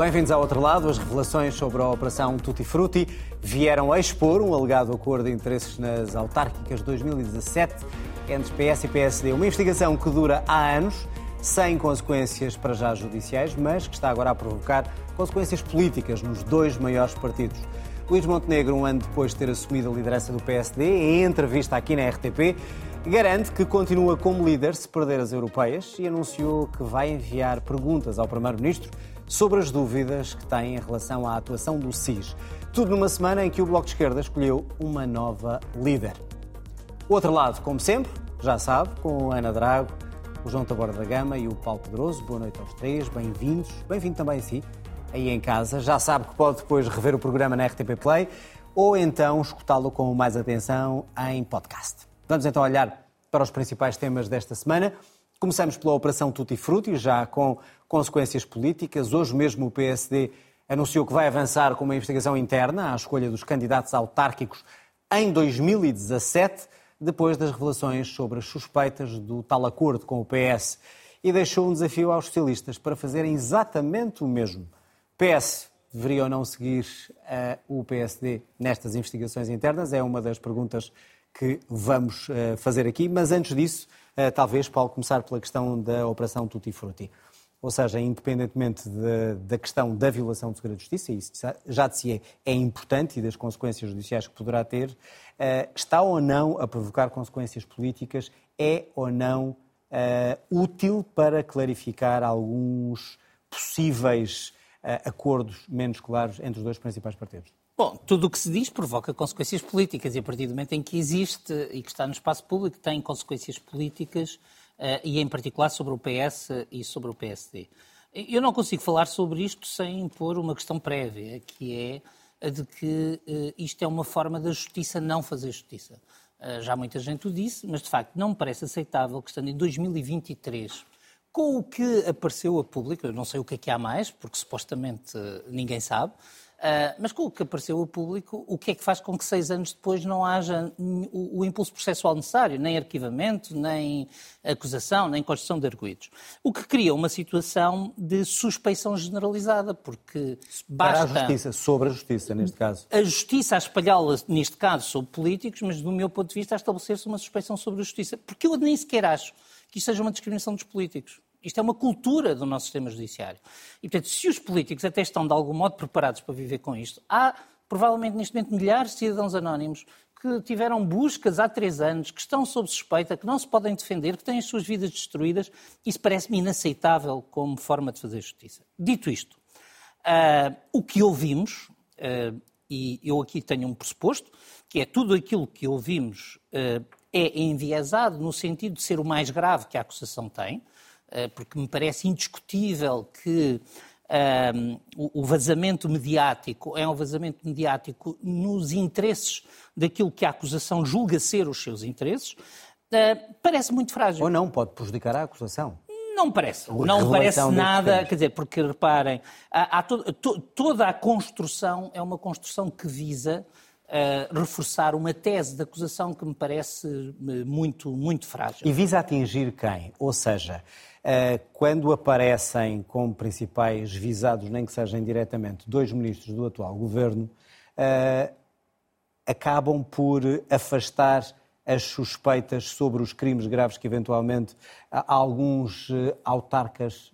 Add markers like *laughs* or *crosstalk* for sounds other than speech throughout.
Bem-vindos ao outro lado. As revelações sobre a Operação Tutti Frutti vieram a expor um alegado acordo de interesses nas autárquicas de 2017 entre PS e PSD. Uma investigação que dura há anos, sem consequências para já judiciais, mas que está agora a provocar consequências políticas nos dois maiores partidos. Luís Montenegro, um ano depois de ter assumido a liderança do PSD, em entrevista aqui na RTP, garante que continua como líder se perder as europeias e anunciou que vai enviar perguntas ao Primeiro-Ministro sobre as dúvidas que tem em relação à atuação do SIS. Tudo numa semana em que o Bloco de Esquerda escolheu uma nova líder. Outro lado, como sempre, já sabe, com a Ana Drago, o João Taborda da Gama e o Paulo Pedroso. Boa noite aos três, bem-vindos. Bem-vindo também a si, aí em casa. Já sabe que pode depois rever o programa na RTP Play ou então escutá-lo com mais atenção em podcast. Vamos então olhar para os principais temas desta semana. Começamos pela Operação Tutti Frutti, já com consequências políticas. Hoje mesmo o PSD anunciou que vai avançar com uma investigação interna à escolha dos candidatos autárquicos em 2017, depois das revelações sobre as suspeitas do tal acordo com o PS. E deixou um desafio aos socialistas para fazerem exatamente o mesmo. PS deveria ou não seguir uh, o PSD nestas investigações internas? É uma das perguntas que vamos uh, fazer aqui. Mas antes disso, uh, talvez, Paulo, começar pela questão da Operação Tutti Frutti ou seja, independentemente de, da questão da violação do segredo de justiça, isso já de si é, é importante e das consequências judiciais que poderá ter, uh, está ou não a provocar consequências políticas, é ou não uh, útil para clarificar alguns possíveis uh, acordos menos claros entre os dois principais partidos? Bom, tudo o que se diz provoca consequências políticas e a partir do momento em que existe e que está no espaço público tem consequências políticas e em particular sobre o PS e sobre o PSD. Eu não consigo falar sobre isto sem impor uma questão prévia, que é a de que eh, isto é uma forma da justiça não fazer justiça. Eh, já muita gente o disse, mas de facto não me parece aceitável que, estando em 2023, com o que apareceu a público, eu não sei o que é que há mais, porque supostamente ninguém sabe, Uh, mas com o que apareceu ao público, o que é que faz com que seis anos depois não haja o, o, impulso processual necessário, nem arquivamento, nem acusação, nem construção de arguídos? O que cria uma situação de suspeição generalizada, porque basta... Para a justiça, sobre a justiça, neste caso. A justiça a espalhá-la, neste caso, sobre políticos, mas do meu ponto de vista a estabelecer-se uma suspeição sobre a justiça. Porque eu nem sequer acho que isto seja uma discriminação dos políticos. Isto é uma cultura do nosso sistema judiciário. E, portanto, se os políticos até estão de algum modo preparados para viver com isto, há provavelmente neste momento milhares de cidadãos anónimos que tiveram buscas há três anos, que estão sob suspeita, que não se podem defender, que têm as suas vidas destruídas. Isso parece-me inaceitável como forma de fazer justiça. Dito isto, uh, o que ouvimos, uh, e eu aqui tenho um pressuposto, que é tudo aquilo que ouvimos uh, é enviesado no sentido de ser o mais grave que a acusação tem, porque me parece indiscutível que um, ehm, o vazamento mediático é um vazamento mediático nos interesses daquilo que a acusação julga ser os seus interesses, uh, parece muito frágil. Ou não, pode prejudicar a acusação. Não parece. Não me parece nada. Quer dizer, porque reparem, há, há to, to, toda a construção é uma construção que visa uh, reforçar uma tese de acusação que me parece muito, muito frágil. E visa atingir quem? Ou seja, eh, quando aparecem como principais visados, nem que sejam diretamente, dois ministros do atual governo, eh, acabam por afastar as suspeitas sobre os crimes graves que eventualmente alguns eh, autarcas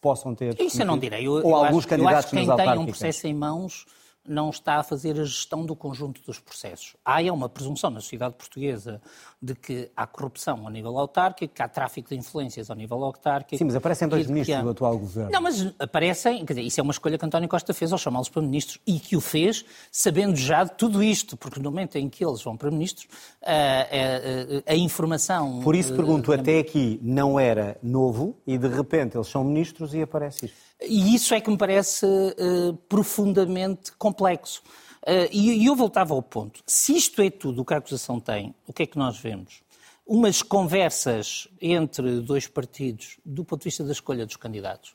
possam ter. Isso eu não direi. Eu, ou eu alguns acho, candidatos eu acho que quem tem um processo em mãos não está a fazer a gestão do conjunto dos processos. Há é uma presunção na sociedade portuguesa de que há corrupção ao nível autárquico, que há tráfico de influências ao nível autárquico. Sim, mas aparecem dois ministros do atual governo. Não, mas aparecem, quer dizer, isso é uma escolha que António Costa fez ao chamá-los para ministros e que o fez sabendo já de tudo isto, porque no momento em que eles vão para ministros, a, a, a, a informação. Por isso pergunto, até aqui não era novo e de repente eles são ministros e aparece isto. E isso é que me parece uh, profundamente complexo. Uh, e, e eu voltava ao ponto. Se isto é tudo o que a acusação tem, o que é que nós vemos? Umas conversas entre dois partidos do ponto de vista da escolha dos candidatos.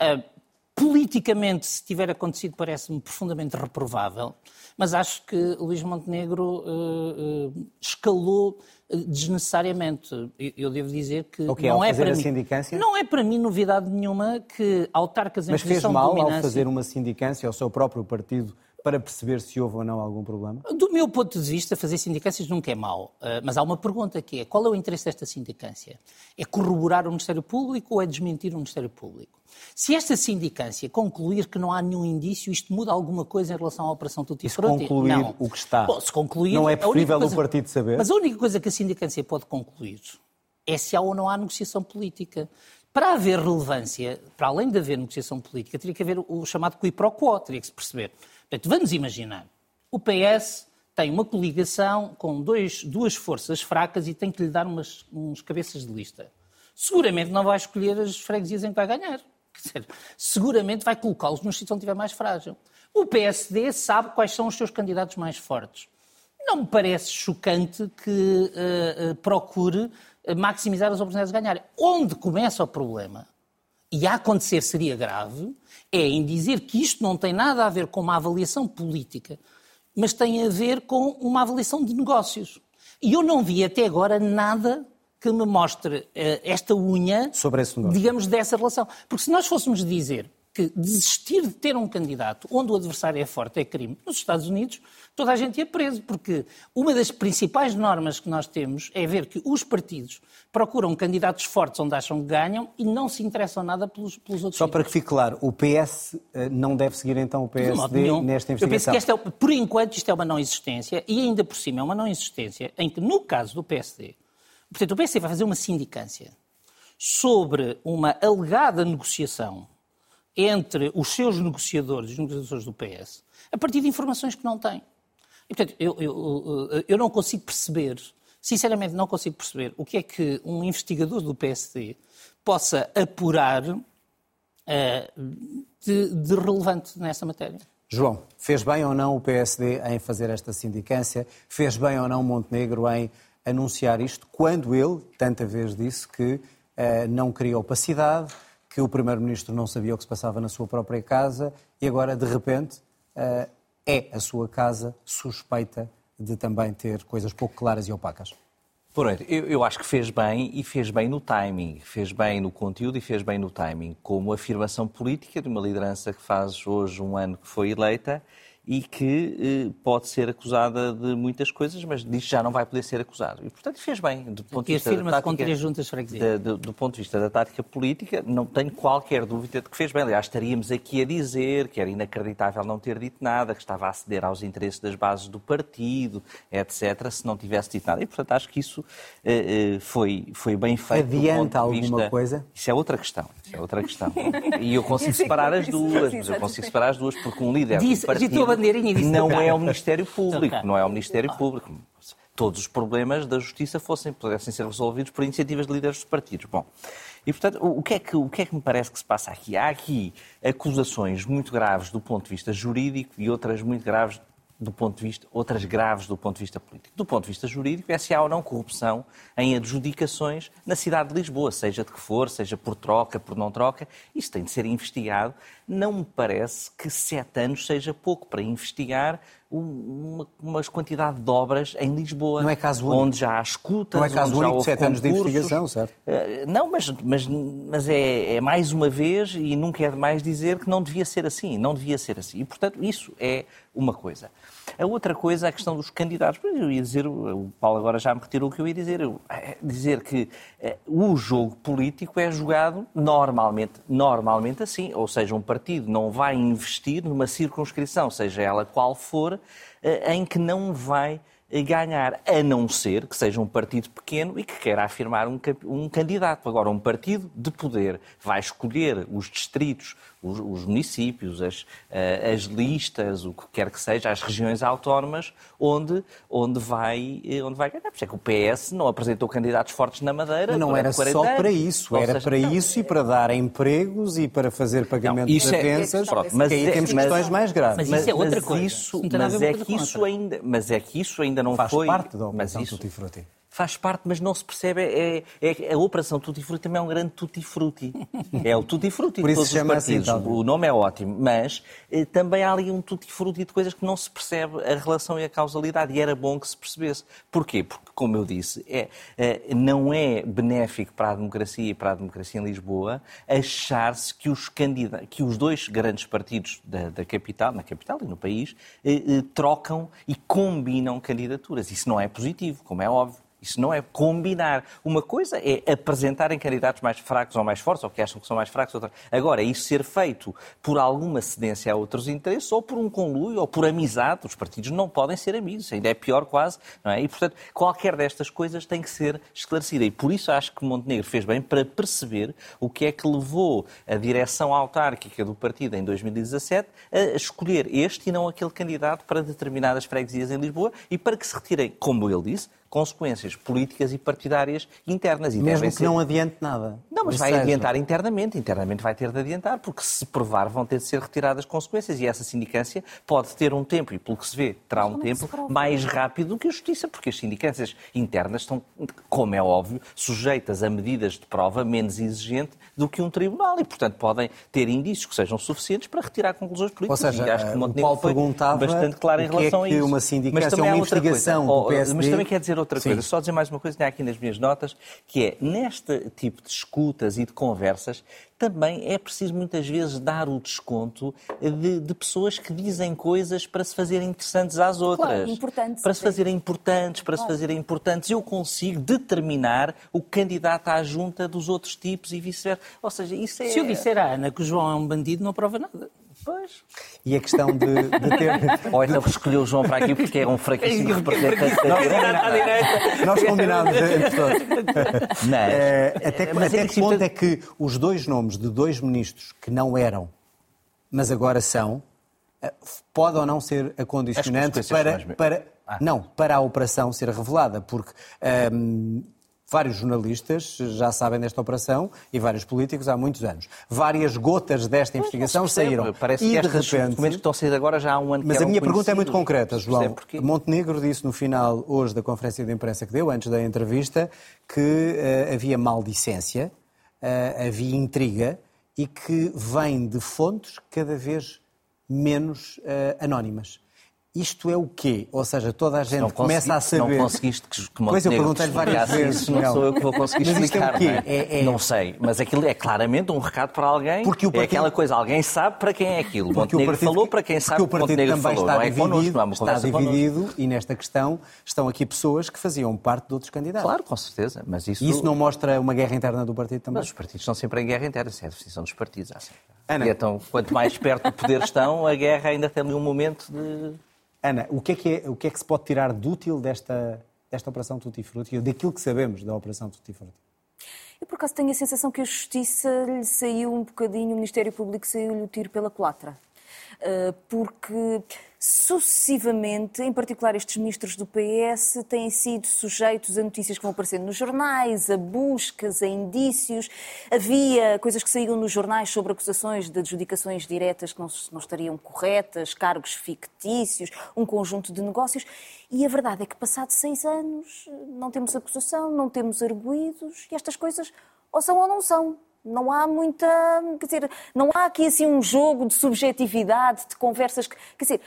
Uh, politicamente, se tiver acontecido, parece-me profundamente reprovável, mas acho que Luís Montenegro uh, uh, escalou desnecessariamente. Eu devo dizer que okay, não é para mim, sindicância? não é para mim novidade nenhuma que autarcas em Mas posição fez mal de ao fazer uma sindicância ao seu próprio partido para perceber se houve ou não algum problema? Do meu ponto de vista, fazer sindicâncias nunca é mau. Uh, mas há uma pergunta que é, qual é o interesse desta sindicância? É corroborar o Ministério Público ou é desmentir o Ministério Público? Se esta sindicância concluir que não há nenhum indício, isto muda alguma coisa em relação à Operação Tutti Frutti? Se concluir não. o que está, Bom, se concluir, não é preferível coisa... o partido saber? Mas a única coisa que a sindicância pode concluir é se há ou não há negociação política. Para haver relevância, para além de haver negociação política, teria que haver o chamado qui pro quo, teria que se perceber. Portanto, vamos imaginar, o PS tem uma coligação com dois, duas forças fracas e tem que lhe dar umas, uns cabeças de lista. Seguramente não vai escolher as freguesias em que vai ganhar. Dizer, seguramente vai colocá-los no sítio onde estiver mais frágil. O PSD sabe quais são os seus candidatos mais fortes. Não me parece chocante que uh, uh, procure maximizar as oportunidades de ganhar. Onde começa o problema, e a acontecer seria grave, é em dizer que isto não tem nada a ver com uma avaliação política, mas tem a ver com uma avaliação de negócios. E eu não vi até agora nada que me mostre uh, esta unha, digamos, dessa relação. Porque se nós fôssemos dizer que desistir de ter um candidato onde o adversário é forte é crime, nos Estados Unidos toda a gente ia preso, porque uma das principais normas que nós temos é ver que os partidos procuram candidatos fortes onde acham que ganham e não se interessam nada pelos, pelos outros. Só para que fique claro, o PS eh, não deve seguir então o PSD nesta investigação? Eu penso que esta é, por enquanto isto é uma não existência e ainda por cima é uma não existência em que no caso do PSD, portanto o PSD vai fazer uma sindicância sobre uma alegada negociação entre os seus negociadores, os negociadores do PS, a partir de informações que não têm. E, portanto, eu, eu, eu não consigo perceber, sinceramente não consigo perceber, o que é que um investigador do PSD possa apurar uh, de, de relevante nessa matéria. João, fez bem ou não o PSD em fazer esta sindicância? Fez bem ou não Montenegro em anunciar isto quando ele, tanta vez, disse que uh, não queria opacidade, que o Primeiro-Ministro não sabia o que se passava na sua própria casa e agora, de repente, uh, é a sua casa suspeita de também ter coisas pouco claras e opacas? Pronto, eu, eu acho que fez bem e fez bem no timing, fez bem no conteúdo e fez bem no timing, como afirmação política de uma liderança que faz hoje um ano que foi eleita e que eh, pode ser acusada de muitas coisas, mas diz que já não vai poder ser acusado. E, portanto, fez bem. Do ponto de vista da tática, três juntas de, do, do ponto de vista da tática política, não tenho qualquer dúvida de que fez bem. Aliás, estaríamos aqui a dizer que era inacreditável não ter dito nada, que estava a ceder aos interesses das bases do partido, etc., se não tivesse dito nada. E, portanto, acho que isso eh, eh foi, foi bem feito. Adianta alguma vista... coisa? Isso é outra questão. Isso é outra questão. *laughs* E eu consigo separar as duas, mas eu consigo separar as duas porque um líder do partido bandeirinha e disse não é o Ministério Público, não é o Ministério Público. Todos os problemas da justiça fossem, pudessem ser resolvidos por iniciativas de líderes dos partidos. Bom, e portanto, o que, é que, o que é que me parece que se passa aqui? Há aqui acusações muito graves do ponto de vista jurídico e outras muito graves do ponto de vista, outras graves do ponto de vista político. Do ponto de vista jurídico, é se há ou não corrupção em adjudicações na cidade de Lisboa, seja de que for, seja por troca, por não troca, isso tem de ser investigado. Não me parece que sete anos seja pouco para investigar uma, uma quantidade de obras em Lisboa. Não é caso único. Onde já há escutas, Não é caso único, sete anos de investigação, certo? Uh, não, mas, mas, mas é, é, mais uma vez, e nunca é demais dizer que não devia ser assim, não devia ser assim. E, portanto, isso é uma coisa. A outra coisa é a questão dos candidatos. Eu ia dizer, o Paulo agora já me retirou o que eu ia dizer. Eu, é dizer que uh, o jogo político é jogado normalmente, normalmente assim. Ou seja, um partido não vai investir numa circunscrição, seja ela qual for, eh, em que não vai ganhar, a não ser que seja um partido pequeno e que queira afirmar um, um candidato. Agora, um partido de poder vai escolher os distritos os, os municípios, as, uh, as listas, o que quer que seja, as regiões autónomas, onde, onde, vai, eh, onde vai ganhar. Por isso é que o PS não apresentou candidatos fortes na Madeira. Mas não era só anos. para isso, era seja, para não, isso e para dar empregos e para fazer pagamento não, de ofensas, é, mas aí é, temos mas, questões mais graves. Mas isso é outra coisa. Isso, mas, é que isso ainda, mas é que isso ainda não Faz foi... parte da operação Tutti Frutti. Faz parte, mas não se percebe. É, é, a Operação Tutti Frutti também é um grande Tutti Frutti. É o Tutti Frutti *laughs* Por de isso todos os assim, partidos. o nome é ótimo, mas eh, também há ali um Tutti Frutti de coisas que não se percebe a relação e a causalidade. E era bom que se percebesse. Porquê? Porque, como eu disse, é, é não é benéfico para a democracia e para a democracia em Lisboa achar-se que os candidatos, que os dois grandes partidos da, da, capital, na capital e no país, eh, eh, trocam e combinam candidaturas. Isso não é positivo, como é óbvio. Isso não é combinar. Uma coisa é apresentarem candidatos mais fracos ou mais fortes, ou que acham que são mais fracos. Outra... Agora, isso ser feito por alguma cedência a outros interesses, ou por um conluio, ou por amizade. Os partidos não podem ser amigos, ainda é pior quase. Não é? E, portanto, qualquer destas coisas tem que ser esclarecida. E por isso acho que Montenegro fez bem para perceber o que é que levou a direção autárquica do partido em 2017 a escolher este e não aquele candidato para determinadas freguesias em Lisboa e para que se retirem, como ele disse, consequências políticas e partidárias internas. E Mesmo que ser... não adiante nada. Não, mas vai seja... adiantar internamente. Internamente vai ter de adiantar, porque se provar vão ter de ser retiradas consequências. E essa sindicância pode ter um tempo, e pelo que se vê, terá um é tempo mais rápido do que a justiça, porque as sindicâncias internas estão, como é óbvio, sujeitas a medidas de prova menos exigentes do que um tribunal. E, portanto, podem ter indícios que sejam suficientes para retirar conclusões políticas. Ou seja, e acho que o Montenegro foi bastante claro em relação é a isso. Uma sindicância, mas também uma investigação do PSD... Mas também quer dizer outra coisa. Sim. Só dizer mais uma coisa, tinha aqui nas minhas notas, que é, neste tipo de escutas e de conversas, também é preciso muitas vezes dar o desconto de, de pessoas que dizem coisas para se fazerem interessantes às outras. Claro, importantes. Para se fazerem importantes, para claro. se fazerem importantes. Eu consigo determinar o candidato à junta dos outros tipos e vice-versa. Ou seja, isso é... Se eu disser à Ana que o João é um bandido, não prova nada. Pois. E a questão de, de ter. *laughs* Ou então escolheu o João para aqui porque é um fraquíssimo representante da direita. Nós combinámos entre todos. *laughs* Mas, é, até, mas até é que ponto é que os dois nomes de dois ministros que não eram, mas agora são, eh, pode ou não ser a condicionante para, para, ah. não, para a operação ser revelada? Porque. Um, ehm, Vários jornalistas já sabem desta operação e vários políticos há muitos anos. Várias gotas desta investigação saíram. Parece e que de repente... documentos que estão a sair agora já há um ano Mas a minha pergunta é muito concreta, João. Montenegro disse no final, hoje, da conferência de imprensa que deu, antes da entrevista, que uh, havia maldicência, uh, havia intriga e que vem de fontes cada vez menos uh, anónimas. Isto é o quê? Ou seja, toda a gente começa a saber. Não conseguiste que, que Pois eu perguntei-lhe várias vezes. Isso, não, sou eu que vou conseguir mas explicar. É, é? É, é... Não sei, mas aquilo é claramente um recado para alguém. Porque o é partido... É aquela coisa, alguém sabe para quem é aquilo. Porque Montenegro o partido... falou para quem sabe porque o partido Montenegro também falou. Está não é dividido, connosco, não é está dividido e nesta questão estão aqui pessoas que faziam parte de outros candidatos. Claro, com certeza. Mas isso... E isso não mostra uma guerra interna do partido também? Mas os partidos estão sempre em guerra interna, essa é a definição dos partidos. Ana. E então, quanto mais perto do poder estão, a guerra ainda tem ali um momento de Ana, o que, é que é, o que é que se pode tirar de útil desta, desta Operação Tutti Frutti, ou daquilo que sabemos da Operação Tutti Frutti? Eu, por acaso, tenho a sensação que a Justiça lhe saiu um bocadinho, o Ministério Público saiu-lhe o tiro pela culatra. Eh, porque sucessivamente, em particular estes ministros do PS, têm sido sujeitos a notícias que vão aparecendo nos jornais, a buscas, a indícios. Havia coisas que saíam nos jornais sobre acusações de adjudicações diretas que não, não estariam corretas, cargos fictícios, um conjunto de negócios. E a verdade é que, passados seis anos, não temos acusação, não temos arguídos e estas coisas ou são ou não são. Não há muita. Quer dizer, não há aqui assim um jogo de subjetividade, de conversas. Que, quer dizer,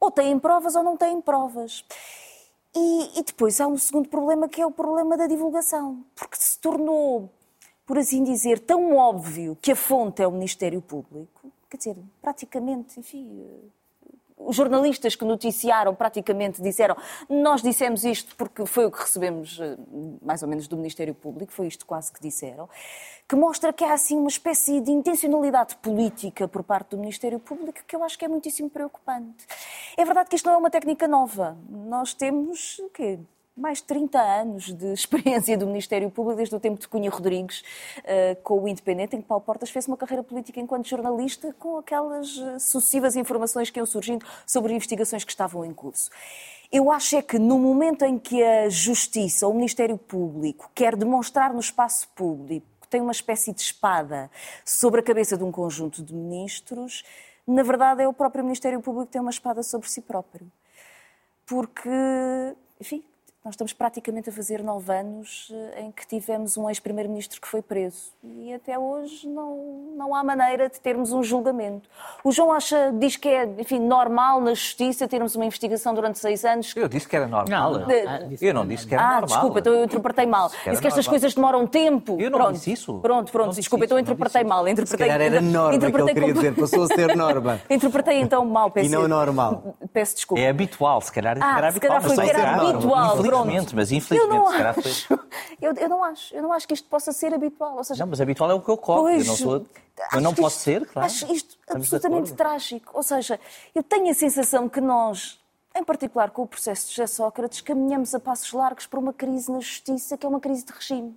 ou têm provas ou não têm provas. E, e, depois há um segundo problema que é o problema da divulgação, porque se tornou, por assim dizer, tão óbvio que a fonte é o Ministério Público, quer dizer, praticamente, enfim, os jornalistas que noticiaram praticamente disseram nós dissemos isto porque foi o que recebemos eh, mais ou menos do Ministério Público, foi isto quase que disseram, que mostra que há assim uma espécie de intencionalidade política por parte do Ministério Público que eu acho que é muitíssimo preocupante. É verdade que isto não é uma técnica nova. Nós temos o quê? Mais de 30 anos de experiência do Ministério Público, desde o tempo de Cunha Rodrigues, uh, com o Independente, em que Paulo Portas fez uma carreira política enquanto jornalista, com aquelas eh, sucessivas informações que iam surgindo sobre investigações que estavam em curso. Eu acho é que no momento em que a Justiça ou o Ministério Público quer demonstrar no espaço público que tem uma espécie de espada sobre a cabeça de um conjunto de ministros, na verdade é o próprio Ministério Público que tem uma espada sobre si próprio. Porque, enfim, nós estamos praticamente a fazer nove anos eh, em que tivemos um ex-primeiro-ministro que foi preso e até hoje não, não há maneira de termos um julgamento. O João acha, diz que é, enfim, normal na justiça termos uma investigação durante seis anos. Eu disse que era normal. Não, não. Eu Ah, disse eu não que disse que era Ah, normal. desculpa, então eu interpretei mal. que era Disse que estas normal. coisas demoram tempo. Eu não pronto. disse isso. Pronto, pronto, Não disse desculpa, então não interpretei disse mal. Se Interpretei, calhar era norma que ele interpretei queria como- dizer, passou a ser norma. *laughs* Interpretei então mal, peço E não normal. Peço desculpa. É habitual, se calhar, Ah, era se habitual. calhar foi que era habitual, Infelizmente, mas Eu infelizmente, não se calhar foi. acho. Eu, eu não acho. Eu não acho que isto possa ser habitual. Ou seja, Não, mas habitual é o que eu cobro. Eu não, sou... eu acho não posso isto- ser, claro. Acho isto Estamos absolutamente trágico. Ou seja, eu tenho a sensação que nós, em particular com o processo de José Sócrates, caminhamos a passos largos para uma crise na justiça que é uma crise de regime.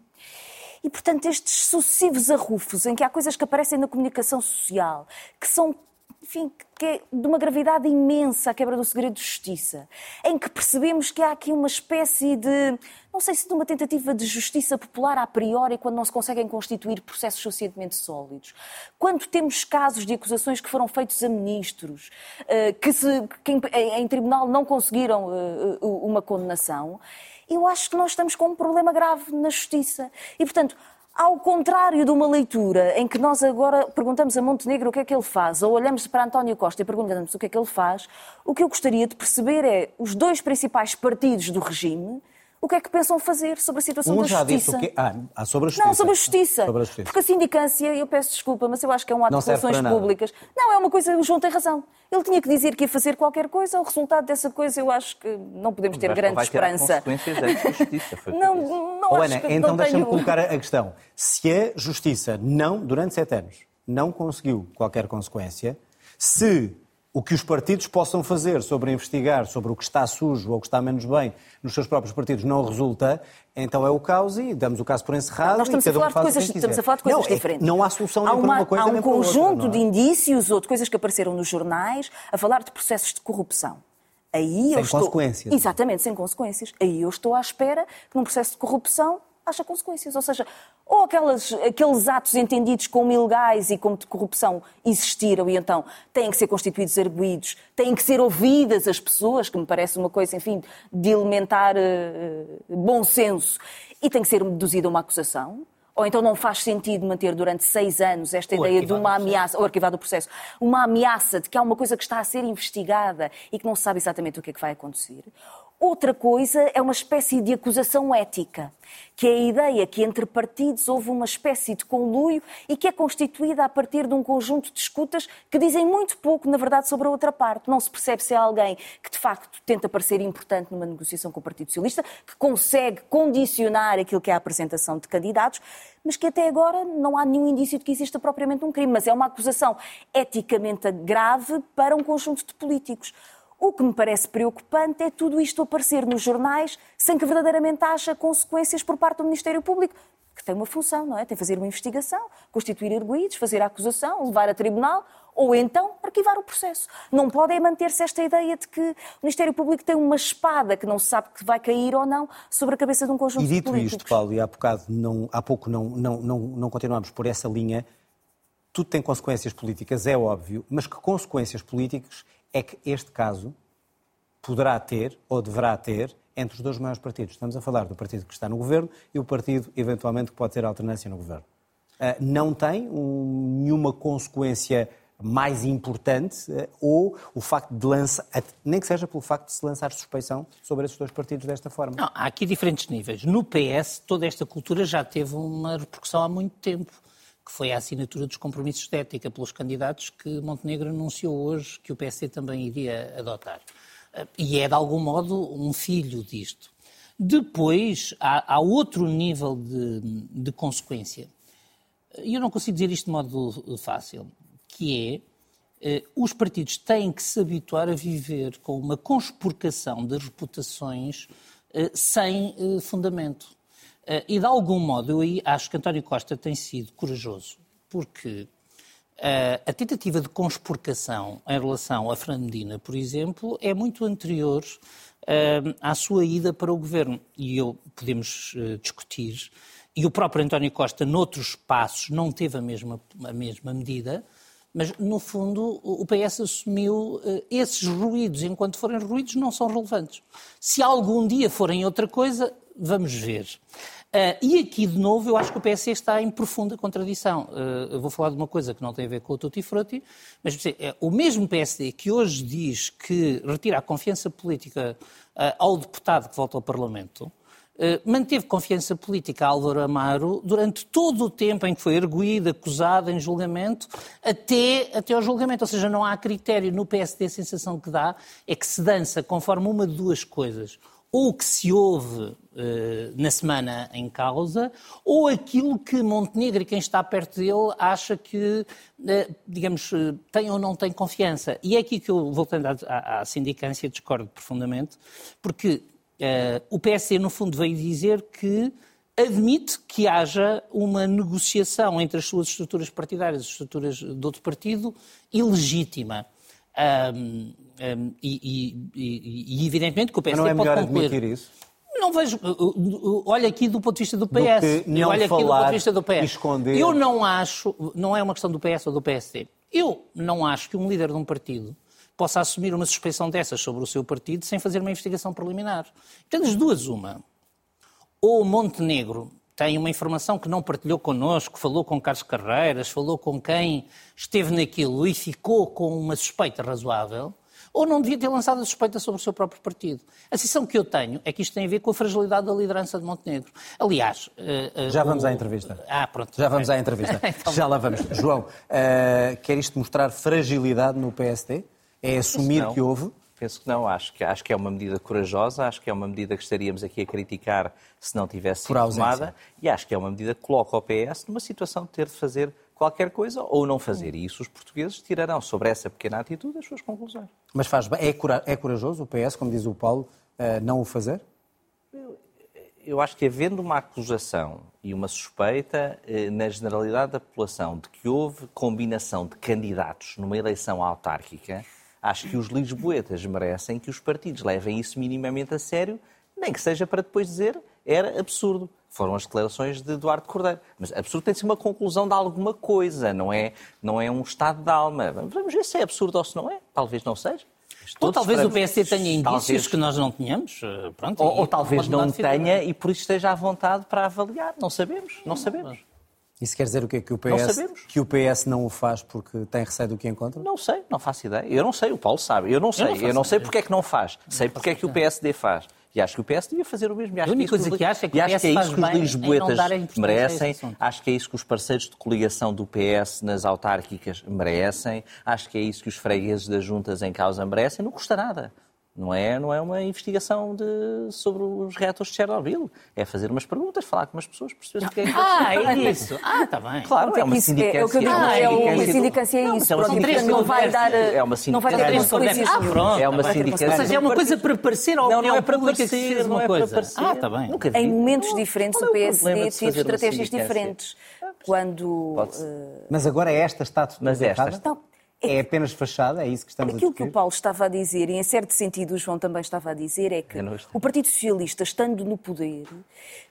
E, portanto, estes sucessivos arrufos em que há coisas que aparecem na comunicação social, que são, enfim, que é de uma gravidade imensa a quebra do segredo de justiça, em que percebemos que há aqui uma espécie de, não sei se de uma tentativa de justiça popular a priori, quando não se conseguem constituir processos suficientemente sólidos. Quando temos casos de acusações que foram feitos a ministros, eh, que, se, que em, em tribunal não conseguiram eh, eh, uma condenação, eu acho que nós estamos com um problema grave na justiça. E, portanto, ao contrário de uma leitura em que nós agora perguntamos a Montenegro o que é que ele faz, ou olhamos para António Costa e perguntamos o que é que ele faz, o que eu gostaria de perceber é os dois principais partidos do regime, o que é que pensam fazer sobre a situação Um da já disse justiça. o quê? Ah, ah, sobre a justiça. Não, sobre a justiça. Sobre a justiça. Porque a sindicância, eu peço desculpa, mas eu acho que é um ato Não de relações públicas. Não, é uma coisa, o João tem razão. Ele tinha que dizer que ia fazer qualquer coisa, o resultado dessa coisa eu acho que não podemos ter Mas grande ter esperança. consequências da justiça. Foi *laughs* o Não, disse. não Oh, Ana, então não deixa-me *laughs* colocar a questão. Se a Justiça não, durante sete anos, não conseguiu qualquer consequência, se o que os partidos possam fazer sobre investigar sobre o que está sujo ou o que está menos bem nos seus próprios partidos não resulta, então é o caos e damos o caso por encerrado Nós estamos e a falar um coisas, estamos a falar de coisas não, é diferentes. não há solução há nem para uma, uma coisa Há um outra. conjunto não é? de indícios ou de coisas que apareceram nos jornais a falar de processos de corrupção. Aí eu Sem estou... consequências. Exatamente, sem consequências. Aí eu estou à espera que num processo de corrupção haja consequências. Ou seja, ou aquelas, aqueles atos entendidos como ilegais e como de corrupção existiram e então têm que ser constituídos arguídos, têm que ser ouvidas as pessoas, que me parece uma coisa, enfim, de elementar eh, bom senso, e tem que ser deduzida uma acusação. Ou então não faz sentido manter durante seis anos esta Ou ideia de uma ameaça, ou arquivado o processo, uma ameaça de que há uma coisa que está a ser investigada e que não se sabe exatamente o que é que vai acontecer. Outra coisa é uma espécie de acusação ética, que é a ideia que entre partidos houve uma espécie de conluio e que é constituída a partir de um conjunto de escutas que dizem muito pouco, na verdade, sobre a outra parte. Não se percebe se é alguém que, de facto, tenta parecer importante numa negociação com o Partido Socialista, que consegue condicionar aquilo que é a apresentação de candidatos, mas que até agora não há nenhum indício de que exista propriamente um crime. Mas é uma acusação eticamente grave para um conjunto de políticos. O que me parece preocupante é tudo isto aparecer nos jornais sem que verdadeiramente haja consequências por parte do Ministério Público, que tem uma função, não é? Tem fazer uma investigação, constituir arguídos, fazer a acusação, levar a tribunal ou então arquivar o processo. Não pode é manter-se esta ideia de que o Ministério Público tem uma espada que não se sabe que vai cair ou não sobre a cabeça de um conjunto E de dito políticos. isto, Paulo, e há, bocado não, há pouco não, não, não, não continuamos por essa linha, tudo tem consequências políticas, é óbvio, mas que consequências políticas é que este caso poderá ter ou deverá ter entre os dois maiores partidos? Estamos a falar do partido que está no governo e o partido, eventualmente, que pode ter alternância no governo. Ah, Não tem um- nenhuma consequência mais importante ah, ou o facto de lançar, nem que seja pelo facto de se lançar suspeição sobre esses dois partidos desta forma? Não, há aqui diferentes níveis. No PS, toda esta cultura já teve uma repercussão há muito tempo, que foi a assinatura dos compromissos de ética pelos candidatos que Montenegro anunciou hoje que o PSD também iria adotar. Eh, E é, de algum modo, um filho disto. Depois, há, há outro nível de, de consequência. E eu não consigo dizer isto de modo fácil, que é eh, os partidos têm que se habituar a viver com uma conspurcação das reputações eh, sem eh, fundamento. Eh, e de algum modo eu acho que António Costa tem sido corajoso, porque eh, a tentativa de conspurcação em relação a Fernando Medina, por exemplo, é muito anterior eh, à sua ida para o governo. E eu podemos discutir. E o próprio António Costa, noutros passos, não teve a mesma, a mesma medida, Mas, no fundo, o PS assumiu uh, esses ruídos, enquanto forem ruídos, não são relevantes. Se algum dia forem outra coisa, vamos ver. Uh, e aqui, de novo, eu acho que o PS está em profunda contradição. Uh, vou falar de uma coisa que não tem a ver com o Tutti Frutti, mas é, o mesmo PSD que hoje diz que retira a confiança política uh, ao deputado que volta ao Parlamento, eh, manteve confiança política a Álvaro Amaro durante todo o tempo em que foi arguído, acusado, em julgamento, até, até ao julgamento. Ou seja, não há critério no PSD, a sensação que dá é que se dança conforme uma de duas coisas. Ou o que se ouve eh, na semana em causa, ou aquilo que Montenegro e quem está perto dele acha que, eh, digamos, tem ou não tem confiança. E é aqui que eu, voltando à, à sindicância, discordo profundamente, porque Uh, o PSD, no fundo, veio dizer que admite que haja uma negociação entre as suas estruturas partidárias e as estruturas de outro partido ilegítima. Um, um, e, e, e, evidentemente que o PSD Mas não é melhor pode concluir. admitir isso? Não vejo. Olha aqui do ponto de vista do PS. Do olha aqui do ponto de vista do PS. Esconder. Eu não acho, não é uma questão do PS ou do PSD. Eu não acho que um líder de um partido possa assumir uma suspeição dessas sobre o seu partido sem fazer uma investigação preliminar. Então, das duas, uma. Ou Montenegro tem uma informação que não partilhou connosco, falou com Carlos Carreiras, falou com quem esteve naquilo e ficou com uma suspeita razoável, ou não devia ter lançado a suspeita sobre o seu próprio partido. A sensação que eu tenho é que isto tem a ver com a fragilidade da liderança de Montenegro. Aliás... Uh, uh, Já vamos o... à entrevista. Ah, pronto. Já vamos à entrevista. *laughs* então... Já lá vamos. João, uh, quer isto mostrar fragilidade no PSD? É assumir que houve? Penso que não, acho que, acho que é uma medida corajosa, acho que é uma medida que estaríamos aqui a criticar se não tivesse sido tomada e acho que é uma medida que coloca o PS numa situação de ter de fazer qualquer coisa ou não fazer. E isso os portugueses tirarão sobre essa pequena atitude as suas conclusões. Mas faz bem. É, é corajoso o PS, como diz o Paulo, eh, não o fazer? Eu, eu acho que havendo uma acusação e uma suspeita eh, na generalidade da população de que houve combinação de candidatos numa eleição autárquica, Acho que os lisboetas merecem que os partidos levem isso minimamente a sério, nem que seja para depois dizer era absurdo. Foram as declarações de Eduardo Cordeiro. Mas absurdo tem de ser uma conclusão de alguma coisa, não é, não é um estado de alma. Vamos ver se é absurdo ou se não é. Talvez não seja. Ou talvez o PSD tenha indícios talvez... que nós não tenhamos. Eh, pronto, ou, ou talvez não tenha e por isso esteja à vontade para avaliar. Não sabemos, não sabemos. Isso quer dizer o quê? Que o PS não, que o PS não o faz porque tem receio do que encontra? Não sei, não faço ideia. Eu não sei, o Paulo sabe. Eu não sei. Eu não, eu não sei porque é que não faz. Sei porque é que o PSD faz. E acho que o PS devia fazer o mesmo. E acho a única coisa que acho é que, o PS que é isso que os lisboetas merecem. Acho que é isso que os parceiros de coligação do PS nas autárquicas merecem. Acho que é isso que os fregueses das juntas em causa merecem. Não custa nada. Não é, não é uma investigação de, sobre os reatores de Chernobyl. É fazer umas perguntas, falar com umas pessoas, perceber o que é que Ah, é isso. Ah, está bem. Claro, é uma sindicância. É, o que eu digo, ah, é uma sindicância é isso. Não, não, não vai dar... É uma Não vai ter consequências. Ah, pronto. É uma sindicância. Ou seja, é uma coisa para parecer ao não, não é para parecer, não é para parecer. Ah, está bem. Em momentos diferentes o PSD teve estratégias diferentes. Quando... Mas agora esta está Mas esta é apenas fachada, é isso que estamos Aquilo a que o Paulo estava a dizer, e em certo sentido o João também estava a dizer, é que o Partido Socialista, estando no poder,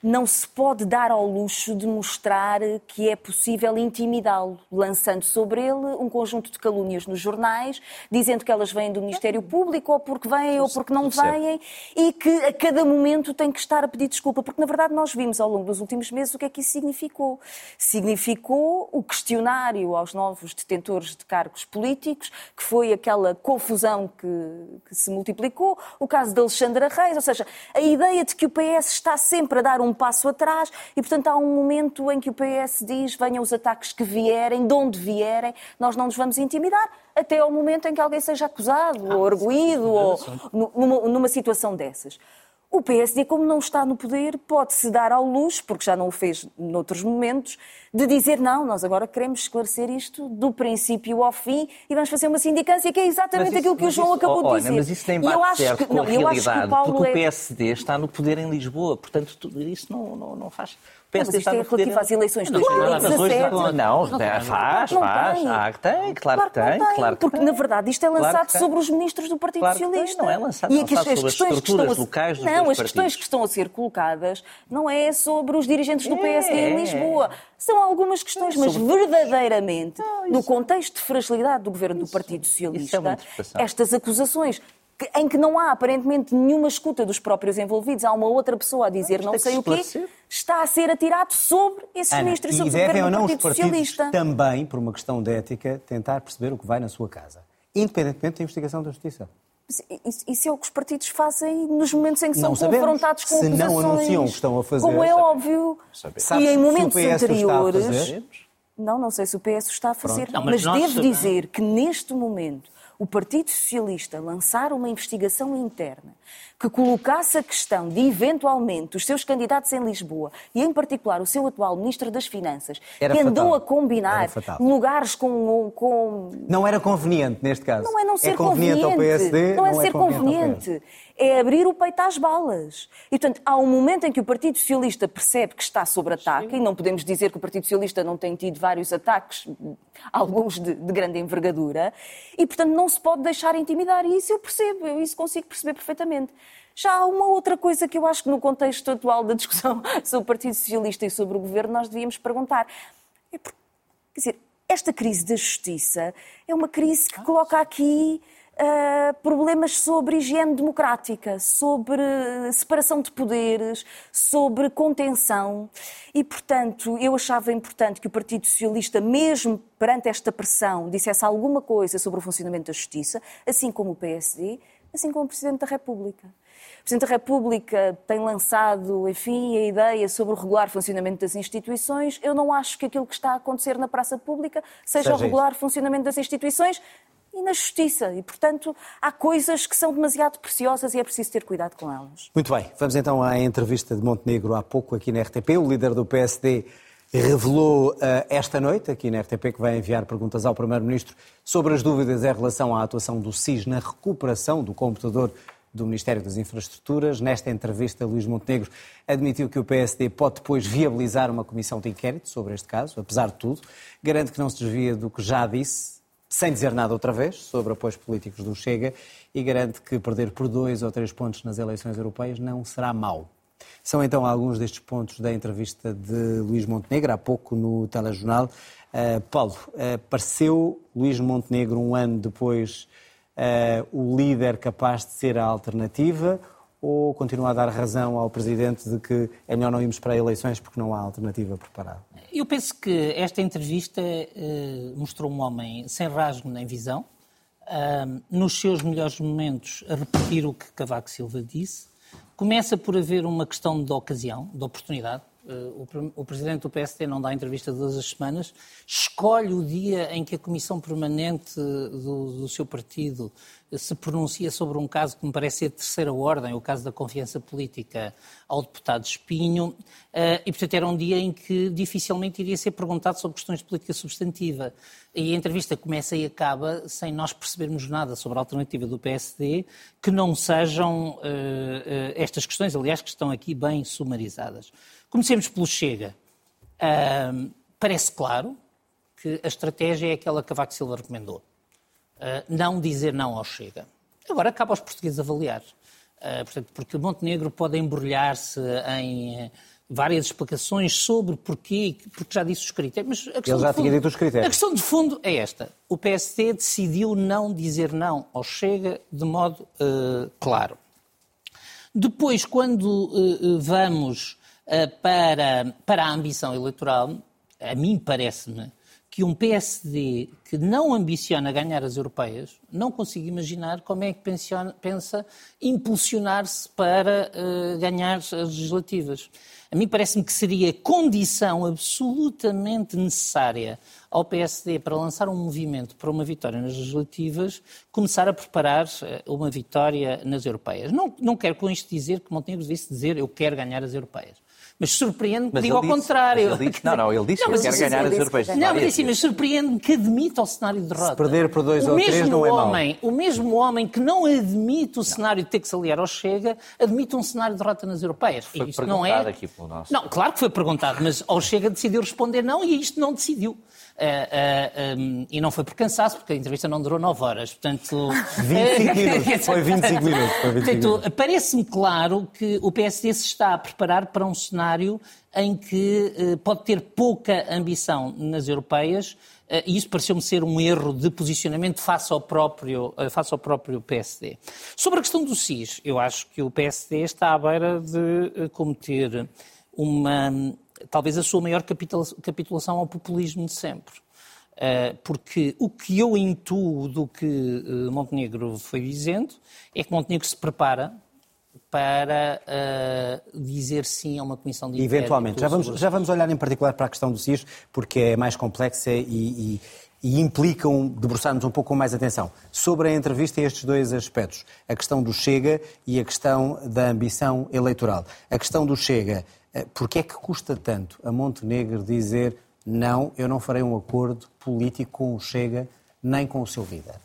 não se pode dar ao luxo de mostrar que é possível intimidá-lo, lançando sobre ele um conjunto de calúnias nos jornais, dizendo que elas vêm do Ministério Público, ou porque vêm ou porque não vêm, e que a cada momento tem que estar a pedir desculpa, porque na verdade nós vimos ao longo dos últimos meses o que é que isso significou. Significou o questionário aos novos detentores de cargos políticos políticos, que foi aquela confusão que, que se multiplicou, o caso de Alexandra Reis, ou seja, a ideia de que o PS está sempre a dar um passo atrás e, portanto, há um momento em que o PS diz venham os ataques que vierem, de onde vierem, nós não nos vamos intimidar, até ao momento em que alguém seja acusado ah, ou arguído ou numa, numa situação dessas. O PSD, como não está no poder, pode-se dar ao luxo, porque já não o fez noutros momentos, de dizer não, nós agora queremos esclarecer isto do princípio ao fim e vamos fazer uma sindicância que é exatamente isso, aquilo que o João isso, acabou oh, de dizer. Mas isso nem bate certo que, não, realidade, porque o PSD está no poder em Lisboa, portanto isso não, não, não faz... PSD mas isto é relativo às eleições de Não, não, não, 2017. não, Não, Não faz, Não faz. Ah, que tem, claro que que não tem. Claro que porque na verdade isto é lançado que sobre os ministros do Partido que Socialista. não é lançado, E não, aqui as, sobre as que estruturas locais dos Não, as questões que estão a ser colocadas não é sobre os dirigentes do É, PSD em é, Lisboa. São algumas questões, mas verdadeiramente, no contexto de fragilidade do governo do Partido é Socialista, estas acusações que- em que não há aparentemente nenhuma escuta dos próprios envolvidos, há uma outra pessoa a dizer não tem que sei o quê, está a ser atirado sobre esses Ana, ministros e e sobre o ou do não Partido Socialista. também, por uma questão de ética, tentar perceber o que vai na sua casa, independentemente da investigação da Justiça? Isso, é o que os partidos fazem nos momentos em que são Não sabemos. confrontados com Se não acusações. anunciam o que estão a fazer, Como é óbvio. Sabemos. E em se momentos anteriores. Não, não sei se o PS está a fazer. Não, mas mas devo dizer que neste momento o Partido Socialista lançar uma investigação interna que colocasse a questão de, eventualmente, os seus candidatos em Lisboa, e em particular o seu atual Ministro das Finanças, Era que andou fatal. a combinar lugares com, com Não era conveniente neste caso. não é não ser é conveniente, ao PSD, não é ser conveniente. ao conveniente. PSD. É abrir o peito às balas. E, portanto, há um momento em que o Partido Socialista percebe que está sob ataque, e não podemos dizer que o Partido Socialista não tem tido vários ataques, alguns de, de grande envergadura, e, portanto, não se pode deixar intimidar. E isso eu percebo, eu isso consigo perceber perfeitamente. Já há uma outra coisa que eu acho que no contexto atual da discussão *laughs* sobre o Partido Socialista e sobre o Governo nós devíamos perguntar. É por- Quer dizer, esta crise da justiça é uma crise que coloca aqui ah, problemas sobre higiene democrática, sobre separação de poderes, sobre contenção. E, portanto, eu achava importante que o Partido Socialista, mesmo perante esta pressão, dissesse alguma coisa sobre o funcionamento da justiça, assim como o PSD, assim como o Presidente da República. O Presidente da República tem lançado, enfim, a ideia sobre o regular funcionamento das instituições. Eu não acho que aquilo que está a acontecer na praça pública seja, Seja o regular funcionamento das instituições e na justiça. E, portanto, há coisas que são demasiado preciosas e é preciso ter cuidado com elas. Muito bem, vamos então à entrevista de Montenegro há pouco aqui na RTP. O líder do PSD revelou eh, esta noite, aqui na RTP, que vai enviar perguntas ao Primeiro-Ministro sobre as dúvidas em relação à atuação do SIS na recuperação do computador do Ministério das Infraestruturas. Nesta entrevista, Luís Montenegro admitiu que o PSD pode depois viabilizar uma comissão de inquérito sobre este caso, apesar de tudo. Garante que não se desvia do que já disse, sem dizer nada outra vez, sobre apoios políticos do Chega e garante que perder por dois ou três pontos nas eleições europeias não será mau. São então alguns destes pontos da entrevista de Luís Montenegro, há pouco no telejornal. Uh, Paulo, uh, pareceu Luís Montenegro, um ano depois, uh, o líder capaz de ser a alternativa ou continua a dar razão ao Presidente de que é melhor não irmos para eleições porque não há alternativa preparada? Eu penso que esta entrevista mostrou um homem sem rasgo nem visão, nos seus melhores momentos a repetir o que Cavaco Silva disse, Começa por haver uma questão de ocasião, de oportunidade. O Presidente do PSD não dá entrevista todas as semanas, escolhe o dia em que a Comissão Permanente do, do, seu partido se pronuncia sobre um caso que me parece ser de terceira ordem, o caso da confiança política ao deputado Espinho, e portanto era um dia em que dificilmente iria ser perguntado sobre questões de política substantiva. E a entrevista começa e acaba sem nós percebermos nada sobre a alternativa do PSD que não sejam uh, estas questões, aliás, que estão aqui bem sumarizadas. Comecemos pelo Chega. Uh, parece claro que a estratégia é aquela que Cavaco Silva recomendou. não dizer não ao Chega. Agora cabe aos portugueses avaliar. portanto, porque o Montenegro pode embrulhar-se em várias explicações sobre porquê, porque já disse os critérios. Mas a Ele já fundo, tinha dito os critérios. A questão de fundo é esta. O PSD decidiu não dizer não ao Chega de modo uh, claro. Depois, quando uh, vamos uh, para, para a ambição eleitoral, a mim parece-me que um PSD que não ambiciona ganhar as europeias, não consigo imaginar como é que pensiona, pensa impulsionar-se para uh, ganhar as legislativas. A mim parece-me que seria condição absolutamente necessária ao PSD para lançar um movimento para uma vitória nas legislativas, começar a preparar uma vitória nas europeias. Não, não quero com isto dizer que Montenegro devesse dizer eu quero ganhar as europeias. Mas surpreende-me que diga ao disse- contrário. ele disse- não, não, ele disse que mas quer ganhar ele as disse europeias. que Não, mas assim, mas surpreende-me que admita o cenário de derrota. perder por dois o ou três não é homem, O mesmo homem que não admite o cenário de ter que se aliar ao Chega, admite um cenário de derrota nas europeias. Foi e isto não é... aqui pelo nosso- Não, claro que foi perguntado, mas ao Chega decidiu responder não e isto não decidiu. Ah, ah, um, e não foi por cansaço, porque a entrevista não durou 9 horas. Portanto, *laughs* 25 *laughs* minutos. Foi 25 minutos. Foi 25 Portanto, parece-me claro que o PSD se está a preparar para um cenário em que eh, pode ter pouca ambição nas europeias, eh, e isso pareceu-me ser um erro de posicionamento face ao, próprio, eh, face ao próprio PSD. Sobre a questão do SIS, eu acho que o PSD está à beira de eh, cometer uma, talvez a sua maior capitula- capitulação ao populismo de sempre. Uh, porque o que eu intuo do que uh, Montenegro foi dizendo é que Montenegro se prepara para uh, dizer sim a uma comissão de. Eventualmente. Já vamos, já vamos olhar em particular para a questão do SIS, porque é mais complexa e, e, e implica um, debruçarmos um pouco com mais atenção. Sobre a entrevista, estes dois aspectos. A questão do Chega e a questão da ambição eleitoral. A questão do Chega, eh, porque é que custa tanto a Montenegro dizer não, eu não farei um acordo político com o Chega, nem com o seu líder?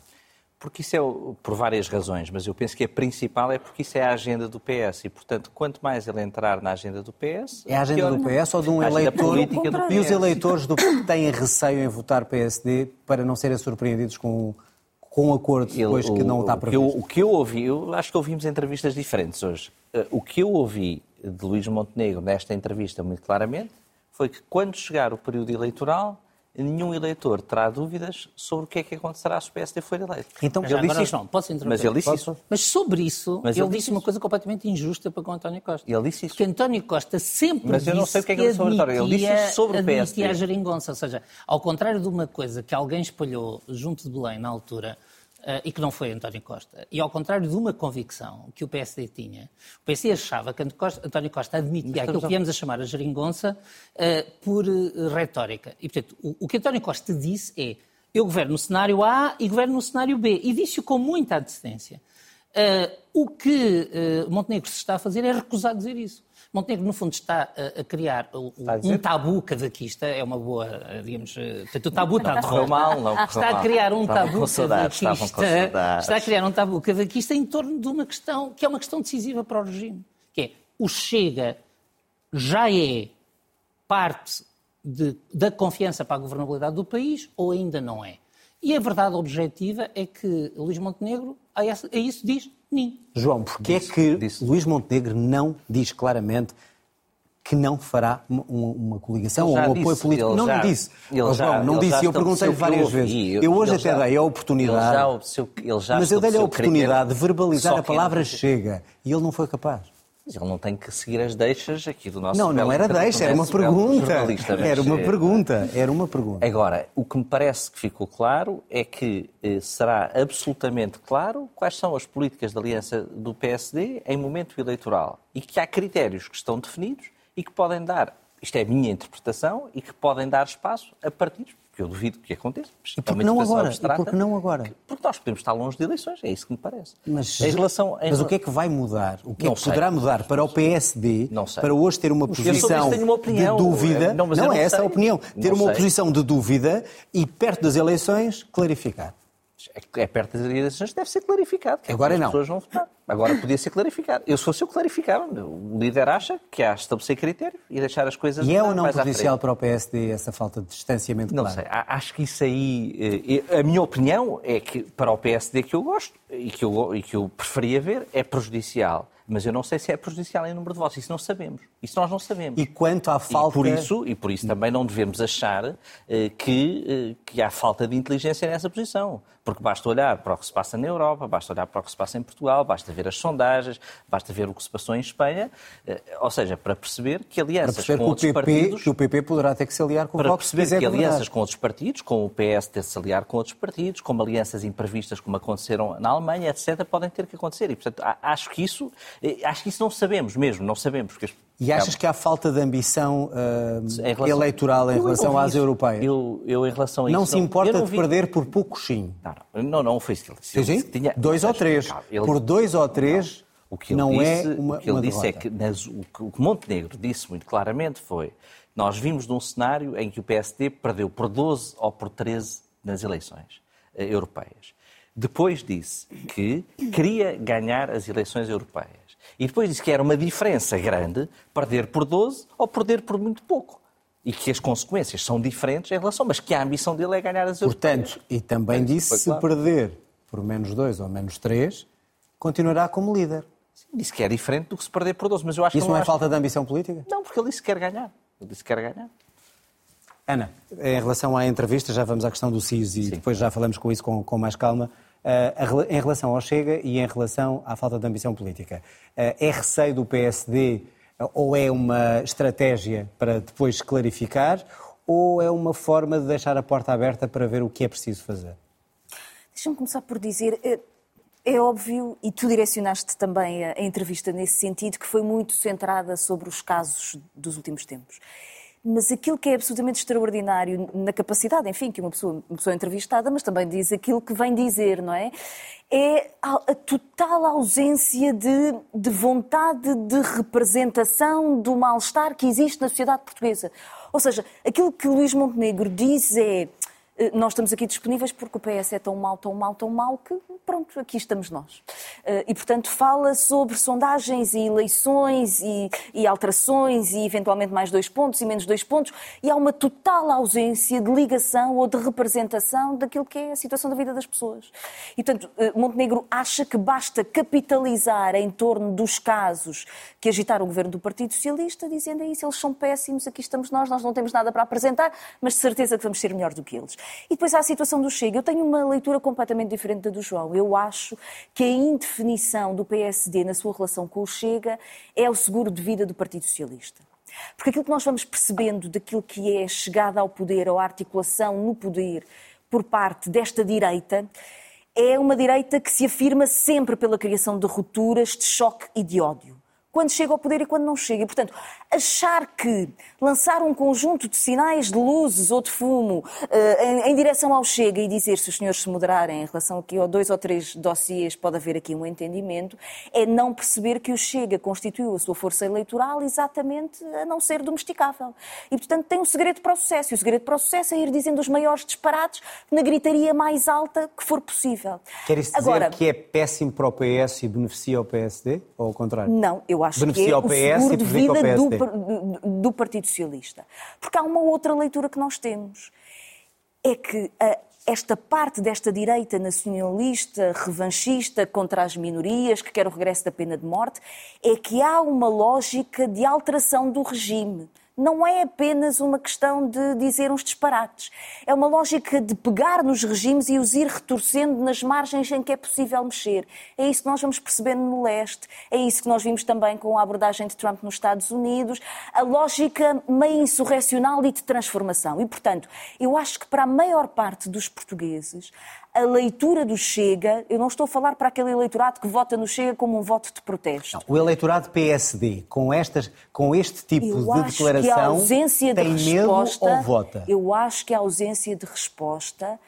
Porque isso é o- por várias razões, mas eu penso que a principal é porque isso é a agenda do PS e, portanto, quanto mais ele entrar na agenda do PS. É a agenda pior. do PS ou de um eleitor? política do E os PS. eleitores do que têm receio em votar PSD para não serem surpreendidos com, com um acordo Ele- depois que não está o, que eu, previsto? o que eu ouvi, eu acho que ouvimos entrevistas diferentes hoje. Eh, O que eu ouvi de Luís Montenegro nesta entrevista, muito claramente, foi que quando chegar o período eleitoral, nenhum eleitor terá dúvidas sobre o que é que acontecerá se o PSD for eleito. Então, Mas ele disse isto. João, posso interromper? Mas ele disse Posso? isso. Mas sobre isso, Mas ele, ele disse disse uma isso. coisa completamente injusta para com António Costa. Ele disse isso. Porque António Costa sempre Mas eu não sei o que é que ele disse sobre o António. Ele disse isso sobre o PSD. a geringonça. Ou seja, ao contrário de uma coisa que alguém espalhou junto de Belém na altura, e que não foi António Costa, e ao contrário de uma convicção que o PSD tinha, o PSD achava que António Costa, admitia aquilo que viemos a chamar a geringonça eh, por eh, retórica. E, portanto, o, que António Costa disse é eu governo no cenário A e governo no cenário B. E disse-o com muita antecedência. O que Montenegro se está a fazer é recusar dizer isso. Montenegro, no fundo, está a criar a um tabu cavaquista, é uma boa, digamos, portanto, o tabu está de volta. mal, não Está a criar um tabu saudades, cavaquista, está a criar um tabu cavaquista em torno de uma questão que é uma questão decisiva para o regime, que é o Chega já é parte de- da confiança para a governabilidade do país ou ainda não é? E a verdade objetiva é que Luís Montenegro a isso diz nim. João, porquê é que disse. Luís Montenegro não diz claramente que não fará uma, coligação ou um apoio disse, político? Não, já- não disse. ele já- João, não ele disse. já Eu perguntei estabeleceu várias vezes. Eu, Eu- hoje até já- dei a oportunidade, Ele já, ele já mas eu dei-lhe a oportunidade de verbalizar a que palavra chega e ele não foi capaz. Mas ele não tem que seguir as deixas aqui do nosso Não, não era deixa, era uma pergunta. Era uma pergunta, era uma pergunta. Agora, o que me parece que ficou claro é que eh, será absolutamente claro quais são as políticas de aliança do PSD em momento eleitoral e que há critérios que estão definidos e que podem dar, isto é a minha interpretação, e que podem dar espaço a partidos, porque eu duvido que aconteça. E é por uma que não agora? E abstrata, por que não agora? Porque nós podemos estar longe de eleições, é isso que me parece. Mas, em relação, em mas o que é que vai mudar? O que é Não que sei. poderá mudar para o PSD Não sei. para hoje ter uma posição uma de dúvida? Não, mas eu não é essa a opinião. Ter Não uma sei. posição de dúvida e perto das eleições clarificar. É, é perto das eleições, deve ser clarificado. é Agora como não. As pessoas vão votar. Agora podia ser clarificado. Eu, se fosse eu, clarificava. O líder acha que há estabelecer critérios e deixar as coisas E é ou não prejudicial para o PSD essa falta de distanciamento Não claro? sei, acho que isso aí. eh, A minha opinião é que para o PSD que eu gosto e que eu, e que eu preferia ver é prejudicial. Mas eu não sei se é prejudicial em número de votos. Isso não sabemos. Isso nós não sabemos. E quanto à falta... E por isso, e por isso também não devemos achar eh, que, eh, que há falta de inteligência nessa posição. Porque basta olhar para o que se passa na Europa, basta olhar para o que se passa em Portugal, basta ver as sondagens, basta ver o que se passou em Espanha, eh, ou seja, para perceber que alianças perceber com que outros PP, partidos que o PP poderá ter que se aliar com o para Vox perceber que alianças com outros partidos, com o PS ter de se aliar com outros partidos, como alianças imprevistas como aconteceram na Alemanha, etc., podem ter que acontecer. E, portanto, acho que isso, acho que isso não sabemos mesmo, não sabemos. Porque E achas que há falta de ambição ah, em relação- eleitoral em Eu relação às isso. europeias? Eu, eu, em relação a não isso, se importa eu não de vi- perder por pouco sim. Não, não, não, não foi isso que ele disse. Dois ou três. ele- Por dois ou três, O que ele Não disse, é uma- o que ele disse é derrota. que nas- o que o Montenegro disse muito claramente foi nós vimos num cenário em que o PSD perdeu por 12 ou por 13 nas eleições eh, europeias. Depois disse que queria ganhar as eleições europeias. E depois disse que era uma diferença grande perder por 12 ou perder por muito pouco. E que as consequências são diferentes em relação, mas que a ambição dele é ganhar as europeias. Portanto, e também disse, se claro. perder por menos dois ou menos três, continuará como líder. Disse que é diferente do que se perder por 12, mas eu acho Isso que não é acho- falta de ambição política? Não, porque ele disse que quer ganhar. Ele disse que quer ganhar. Ana, em relação à entrevista, já vamos à questão do CIS e depois já falamos com isso com, com mais calma. Eh, em relação ao Chega e em relação à falta de ambição política, eh, é receio do PSD eh, ou é uma estratégia para depois clarificar ou é uma forma de deixar a porta aberta para ver o que é preciso fazer? Deixa-me começar por dizer, é, óbvio, e tu direcionaste também a entrevista nesse sentido, que foi muito centrada sobre os casos dos últimos tempos. Mas aquilo que é absolutamente extraordinário na capacidade, enfim, que uma pessoa, uma pessoa entrevistada, mas também diz aquilo que vem dizer, não é? É a, a total ausência de, de vontade de representação do mal-estar que existe na sociedade portuguesa. Ou seja, aquilo que Luís Montenegro diz é nós estamos aqui disponíveis porque o PS é tão mau, tão mau, tão mau que, pronto, aqui estamos nós. Eh, E, portanto, fala sobre sondagens e eleições e, e alterações e, eventualmente, mais dois pontos e menos dois pontos. E há uma total ausência de ligação ou de representação daquilo que é a situação da vida das pessoas. E, portanto, eh, Montenegro acha que basta capitalizar em torno dos casos que agitaram o governo do Partido Socialista, dizendo é isso, eles são péssimos, aqui estamos nós, nós não temos nada para apresentar, mas de certeza que vamos ser melhor do que eles. E depois há a situação do Chega. Eu tenho uma leitura completamente diferente da do João. Eu acho que a indefinição do PSD na sua relação com o Chega é o seguro de vida do Partido Socialista. Porque aquilo que nós vamos percebendo daquilo que é chegada ao poder, ou a articulação no poder por parte desta direita, é uma direita que se afirma sempre pela criação de rupturas, de choque e de ódio. Quando chega ao poder e quando não chega. E, portanto, achar que lançar um conjunto de sinais de luzes ou de fumo eh, em, em direção ao Chega e dizer se os senhores se moderarem em relação aqui a dois ou três dossiês pode haver aqui um entendimento, é não perceber que o Chega constituiu a sua força eleitoral exatamente a não ser domesticável. E, portanto, tem um segredo para o sucesso. E o segredo para o sucesso é ir dizendo os maiores disparates na gritaria mais alta que for possível. Quer isso dizer Agora, que é péssimo para o PS e beneficia o PSD? Ou ao contrário? Não, eu acho Beneficia que é o PS seguro de vida do, do- do Partido Socialista. Porque há uma outra leitura que nós temos. É que a- esta parte desta direita nacionalista, revanchista, contra as minorias, que quer o regresso da pena de morte, é que há uma lógica de alteração do regime. Não é apenas uma questão de dizer uns disparates. É uma lógica de pegar nos regimes e os ir retorcendo nas margens em que é possível mexer. É isso que nós vamos percebendo no leste. É isso que nós vimos também com a abordagem de Trump nos Estados Unidos. A lógica meio insurrecional e de transformação. E, portanto, eu acho que para a maior parte dos portugueses, a leitura do Chega, eu não estou a falar para aquele eleitorado que vota no Chega como um voto de protesto. O eleitorado PSD, com, estas, com este tipo Eu de declaração, ausência de tem resposta, medo ou vota? Eu acho que a ausência de resposta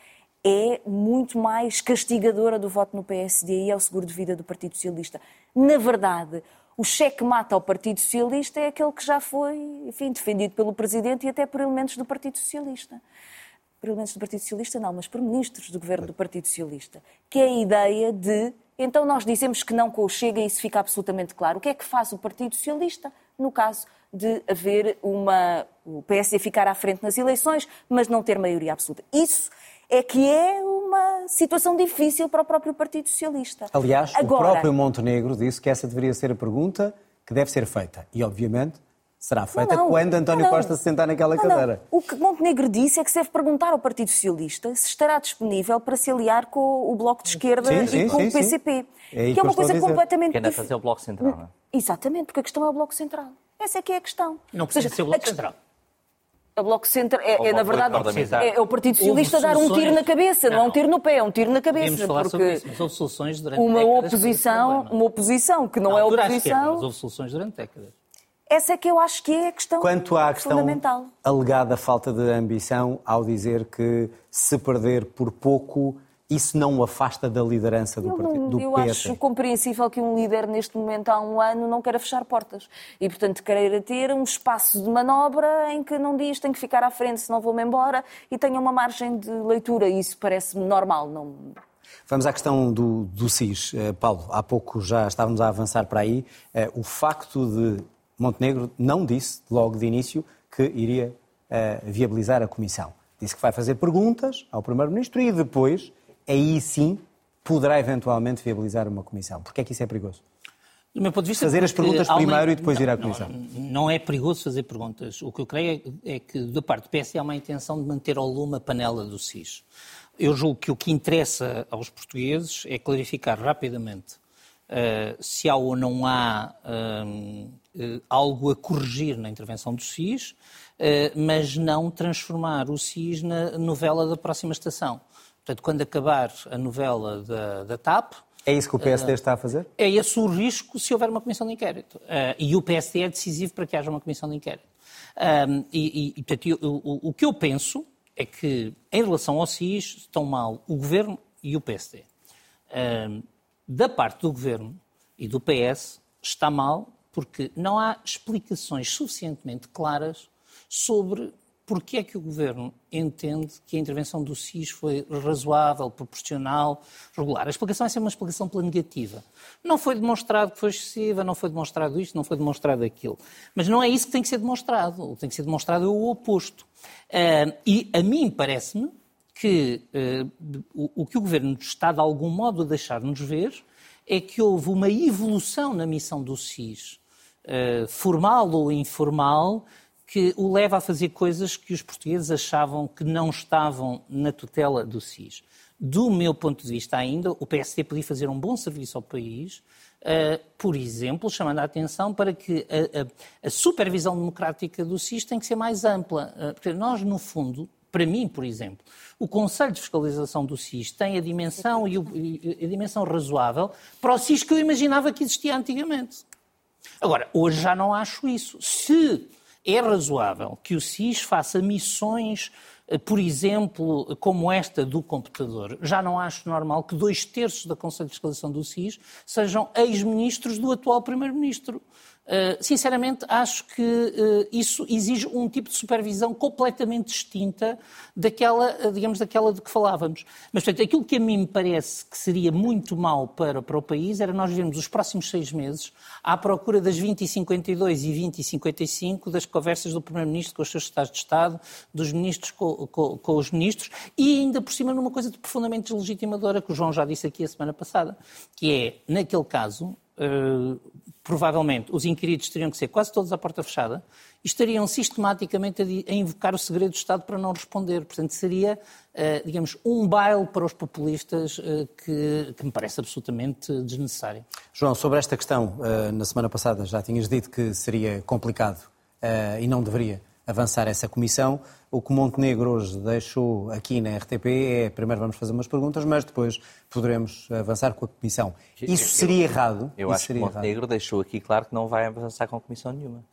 é muito mais castigadora do voto no PSD e é o seguro de vida do Partido Socialista. Na verdade, o cheque mata ao Partido Socialista é aquele que já foi, enfim, defendido pelo Presidente e até por elementos do Partido Socialista. Por elementos do Partido Socialista não, mas por ministros do governo do Partido Socialista. Que é a ideia de, então nós dizemos que não com o Chega e isso fica absolutamente claro. O que é que faz o Partido Socialista no caso de haver uma. o PSD ficar à frente nas eleições, mas não ter maioria absoluta? Isso é que é uma situação difícil para o próprio Partido Socialista. Aliás, Agora, o próprio Montenegro disse que essa deveria ser a pergunta que deve ser feita. E, obviamente, será feita Não, não. quando António Não, não. Costa se sentar naquela Não, não. cadeira. O que Montenegro disse é que se deve perguntar ao Partido Socialista se estará disponível para se aliar com o Bloco de Esquerda Sim, e sim, com sim, o. PCP. É que é uma coisa completamente Que anda a dif- fazer o Bloco Central, não é? Exatamente, porque a questão é o Bloco Central. Essa é que é a questão. Não Ou seja, precisa ser o a Bloco Central. A Bloco Central é, é, na verdade, é, é o Partido Socialista dar um tiro na cabeça, não, é um Não. tiro no pé, é um tiro na Podemos cabeça. falar sobre Porque isso, mas houve soluções durante uma décadas oposição, uma oposição que não Na é à esquerda, oposição, mas houve soluções durante décadas. Essa é que eu acho que é a questão Quanto à questão fundamental. alegada falta de ambição, ao dizer que se perder por pouco isso não o afasta da liderança do, Eu, partido, não- do eu PS? acho compreensível que um líder neste momento há um ano não queira fechar portas e, portanto, queira ter um espaço de manobra em que não diz tenho que ficar à frente senão vou-me embora e tenha uma margem de leitura. Isso parece-me normal. Não... Vamos à questão do, do SIS. Eh, Paulo, há pouco já estávamos a avançar para aí. Eh, o facto de Montenegro não disse, logo de início, que iria eh, viabilizar a Comissão. Disse que vai fazer perguntas ao Primeiro-Ministro e depois, aí sim, poderá eventualmente viabilizar uma Comissão. Porquê é que isso é perigoso? Do meu ponto de vista, Fazer as porque perguntas uma- primeiro e depois não, ir à não, Comissão. Não, é perigoso fazer perguntas. O que eu creio é, é que, da parte do PS, há uma intenção de manter ao lume a panela do SIS. Eu julgo que o que interessa aos portugueses é clarificar rapidamente eh, se há ou não há hum, eh, algo a corrigir na intervenção do SIS, eh, mas não transformar o SIS na novela da próxima estação. Portanto, quando acabar a novela da, da TAP, É isso que o PSD está a fazer? é esse o risco se houver uma comissão de inquérito. Ah, e o PSD é decisivo para que haja uma comissão de inquérito. E, e, e, portanto, eu- o, o que eu penso é que, em relação ao SIS, estão mal o Governo e o PSD. Da parte do Governo e do PS, está mal porque não há explicações suficientemente claras sobre porque é que o Governo entende que a intervenção do SIS foi razoável, proporcional, regular. A explicação é sempre uma explicação pela negativa. Não foi demonstrado que foi excessiva, não foi demonstrado isto, não foi demonstrado aquilo. Mas não é isso que tem que ser demonstrado. O que tem que ser demonstrado é o oposto. Ah, e a mim parece-me que eh, o, o que o Governo está, de algum modo, a deixar-nos ver é que houve uma evolução na missão do SIS, eh, formal ou informal, que o leva a fazer coisas que os portugueses achavam que não estavam na tutela do SIS. Do meu ponto de vista ainda, o PSD podia fazer um bom serviço ao país, eh, por exemplo, chamando a atenção para que a, a- a supervisão democrática do SIS tem que ser mais ampla. Porque nós, no fundo, para mim, por exemplo, o Conselho de Fiscalização do SIS tem a dimensão e, a dimensão razoável para o SIS que eu imaginava que existia antigamente. Agora, hoje já não acho isso. Se é razoável que o SIS faça missões, eh, por exemplo, como esta do computador, já não acho normal que dois terços da Conselho de Fiscalização do SIS sejam ex-ministros do atual Primeiro-Ministro. Uh, sinceramente, acho que uh, isso exige um tipo de supervisão completamente distinta daquela, uh, digamos, daquela de que falávamos. Mas, portanto, aquilo que a mim me parece que seria muito mau para, para o país era nós vermos os próximos seis meses à procura das 20 e 52 e 20 e 55 das conversas do Primeiro-Ministro com os seus Estados de Estado, dos ministros com, com- com os ministros e ainda por cima numa coisa de profundamente deslegitimadora que o João já disse aqui a semana passada, que é, naquele caso, Uh, provavelmente os inquiridos teriam que ser quase todos à porta fechada e estariam sistematicamente a, invocar o segredo do Estado para não responder. Portanto, seria, uh, digamos, um baile para os populistas uh, que, que me parece absolutamente desnecessário. João, sobre esta questão, eh, na semana passada já tinhas dito que seria complicado eh, e não deveria avançar essa comissão. O que Montenegro hoje deixou aqui na RTP é, primeiro vamos fazer umas perguntas, mas depois poderemos avançar com a comissão. Isso seria errado? Eu acho que seria errado. Montenegro deixou aqui claro que não vai avançar com comissão nenhuma.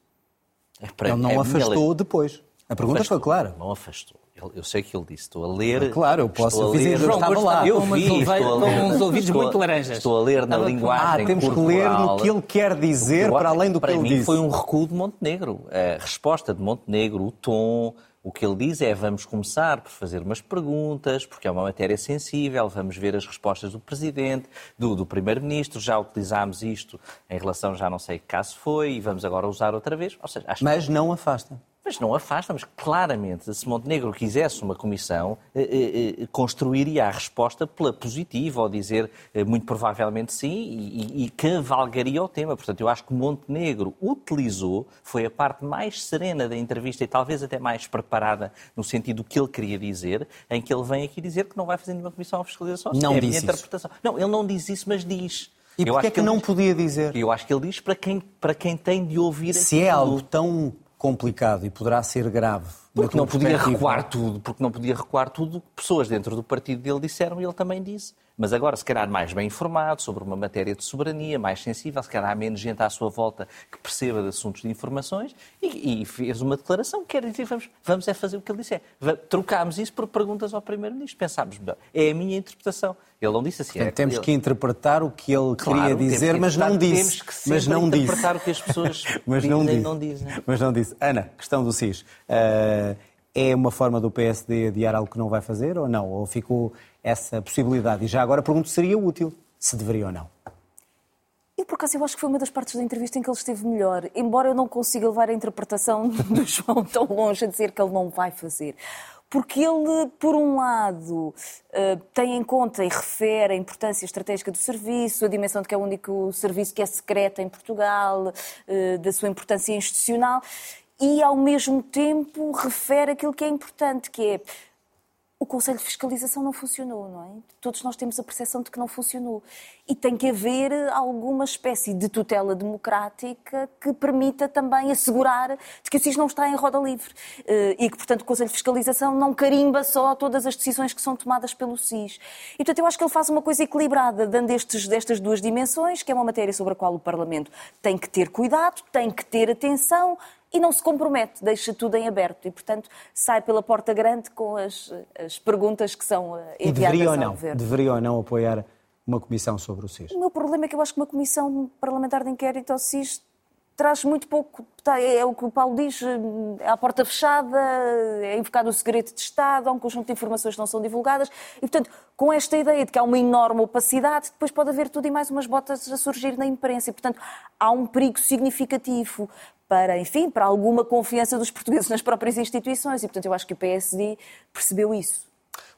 É para- Ele não é afastou depois. A pergunta Afastou. foi clara. Não afastou. Eu sei que ele disse. Estou a ler. Claro, eu posso estou a ler- eu estava lá. Eu com vi, estou a com ler- uns ouvidos muito laranjas. Estou a ler na Estava com- linguagem Ah, temos que ler no que ele quer dizer, para além do que para ele mim disse. foi um recuo de Montenegro. A resposta de Montenegro, o tom, o que ele diz é vamos começar por fazer umas perguntas, porque é uma matéria sensível, vamos ver as respostas do Presidente, do, do Primeiro-Ministro, já utilizámos isto em relação, já não sei que caso foi, e vamos agora usar outra vez. Ou seja, acho que Mas não afasta. Mas não afasta, mas claramente, se Montenegro quisesse uma comissão, eh, eh, eh, construiria a resposta pela positiva, ou dizer muito provavelmente sim, e, e- cavalgaria o tema. Portanto, eu acho que Montenegro utilizou, foi a parte mais serena da entrevista e talvez até mais preparada no sentido do que ele queria dizer, em que ele vem aqui dizer que não vai fazer nenhuma comissão de fiscalização. Não é disse isso. interpretação. Não, ele não diz isso, mas diz. E porquê é que ele não podia dizer? Eu acho que ele diz para quem, para quem tem de ouvir Se é aquilo. algo tão complicado e poderá ser grave Porque não podia recuar tudo, porque não podia recuar tudo que pessoas dentro do partido dele disseram e ele também disse. Mas agora, se calhar, mais bem informado sobre uma matéria de soberania, mais sensível, se calhar há menos gente à sua volta que perceba de assuntos de informações e, e fez uma declaração que quer dizer, vamos, vamos é fazer o que ele disse. É, trocámos isso por perguntas ao Primeiro-Ministro. Pensámos, é a minha interpretação. Ele não disse assim. Portanto, é, temos ele... que interpretar o que ele claro, queria dizer, mas não disse. Temos que mas não interpretar disse. o que as pessoas *laughs* mas não dizem, não dizem. Mas não disse. Ana, questão do SIS. Uh, é uma forma do PSD adiar algo que não vai fazer ou não? Ou ficou essa possibilidade? E já agora pergunto se seria útil, se deveria ou não. E por acaso eu acho que foi uma das partes da entrevista em que ele esteve melhor, embora eu não consiga levar a interpretação *laughs* do João tão longe a dizer que ele não vai fazer. Porque ele, por um lado, eh, tem em conta e refere a importância estratégica do serviço, a dimensão de que é o único serviço que é secreto em Portugal, eh, da sua importância institucional, e, ao mesmo tempo, refere aquilo que é importante, que é o Conselho de Fiscalização não funcionou, não é? Todos nós temos a percepção de que não funcionou. E tem que haver alguma espécie de tutela democrática que permita também assegurar de que o SIS não está em roda livre. Eh, e que, portanto, o Conselho de Fiscalização não carimba só todas as decisões que são tomadas pelo SIS. E, portanto, eu acho que ele faz uma coisa equilibrada, dando estes, destas duas dimensões, que é uma matéria sobre a qual o Parlamento tem que ter cuidado, tem que ter atenção, e não se compromete, deixa tudo em aberto e, portanto, sai pela porta grande com as, as perguntas que são enviadas eh, e deveria ou não. Deveria ou não apoiar uma comissão sobre o SIS? O meu problema é que eu acho que uma comissão parlamentar de inquérito ao SIS traz muito pouco. Tá, é, é o que o Paulo diz, é à porta fechada, é invocado o segredo de Estado, há um conjunto de informações que não são divulgadas. E, portanto, com esta ideia de que há uma enorme opacidade, depois pode haver tudo e mais umas botas a surgir na imprensa. E, portanto, há um perigo significativo para, enfim, para alguma confiança dos portugueses nas próprias instituições. E, portanto, eu acho que o PSD percebeu isso.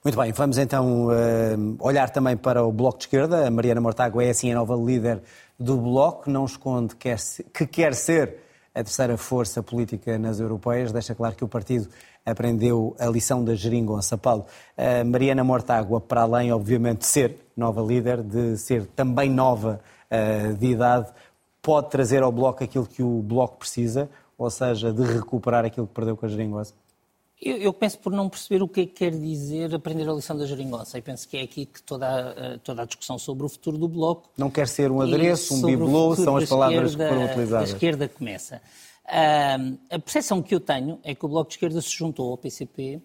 Muito bem, vamos então uh, olhar também para o Bloco de Esquerda. A Mariana Mortágua é assim a nova líder do Bloco, não esconde que quer, que quer ser a terceira força política nas europeias. Deixa claro que o partido aprendeu a lição da geringonça. Paulo, a Mariana Mortágua, para além, obviamente, de ser nova líder, de ser também nova uh, de idade, pode trazer ao Bloco aquilo que o Bloco precisa, ou seja, de recuperar aquilo que perdeu com a geringonça? Eu, eu penso por não perceber o que é que quer dizer aprender a lição da geringonça. E penso que é aqui que toda a, toda a discussão sobre o futuro do Bloco... Não quer ser um adereço, um bibelô, são as palavras esquerda, que foram utilizadas. A esquerda começa. Uh, a percepção que eu tenho é que o Bloco de Esquerda se juntou ao PCP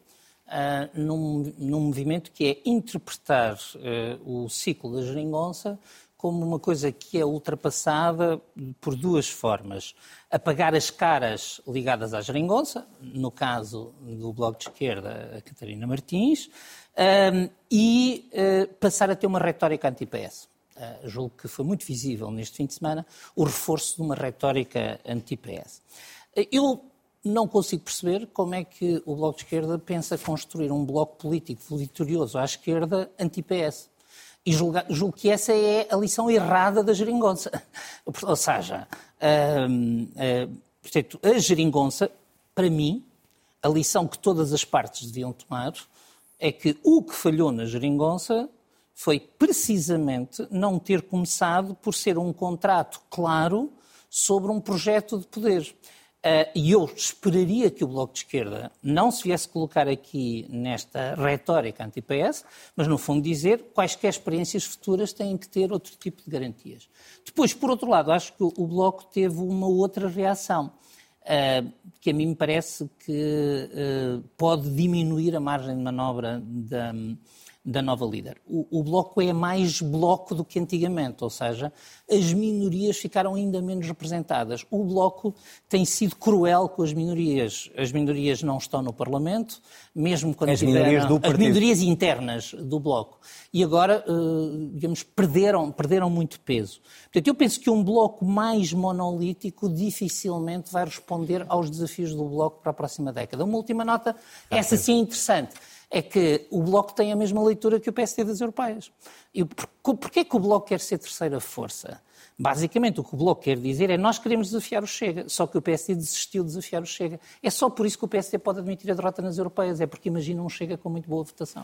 uh, num, num, movimento que é interpretar uh, o ciclo da geringonça como uma coisa que é ultrapassada por duas formas. Apagar as caras ligadas à geringonça, no caso do Bloco de Esquerda, a Catarina Martins, e uh, passar a ter uma retórica anti-PS. Uh, julgo que foi muito visível neste fim de semana o reforço de uma retórica anti-PS. Uh, eu não consigo perceber como é que o Bloco de Esquerda pensa construir um bloco político vitorioso à esquerda anti-PS. E julgo, julgo, que essa é a lição errada da geringonça. *laughs* Ou seja, hum, hum, portanto, a geringonça, para mim, a lição que todas as partes deviam tomar é que o que falhou na geringonça foi precisamente não ter começado por ser um contrato claro sobre um projeto de poder. Uh, e eu esperaria que o Bloco de Esquerda não se viesse colocar aqui nesta retórica anti-PS, mas no fundo dizer quaisquer experiências futuras têm que ter outro tipo de garantias. Depois, por outro lado, acho que o Bloco teve uma outra reação, uh, que a mim me parece que uh, pode diminuir a margem de manobra da da nova líder. O, o, Bloco é mais bloco do que antigamente, ou seja, as minorias ficaram ainda menos representadas. O Bloco tem sido cruel com as minorias. As minorias não estão no Parlamento, mesmo quando as tiveram, minorias do partido. as minorias internas do Bloco. E agora, eh, digamos, perderam, perderam muito peso. Portanto, eu penso que um Bloco mais monolítico dificilmente vai responder aos desafios do Bloco para a próxima década. Uma última nota, essa sim é interessante é que o Bloco tem a mesma leitura que o PSD das europeias. E porquê que o Bloco quer ser terceira força? Basicamente, o que o Bloco quer dizer é nós queremos desafiar o Chega, só que o PSD desistiu de desafiar o Chega. É só por isso que o PSD pode admitir a derrota nas europeias, é porque imagina um Chega com muito boa votação.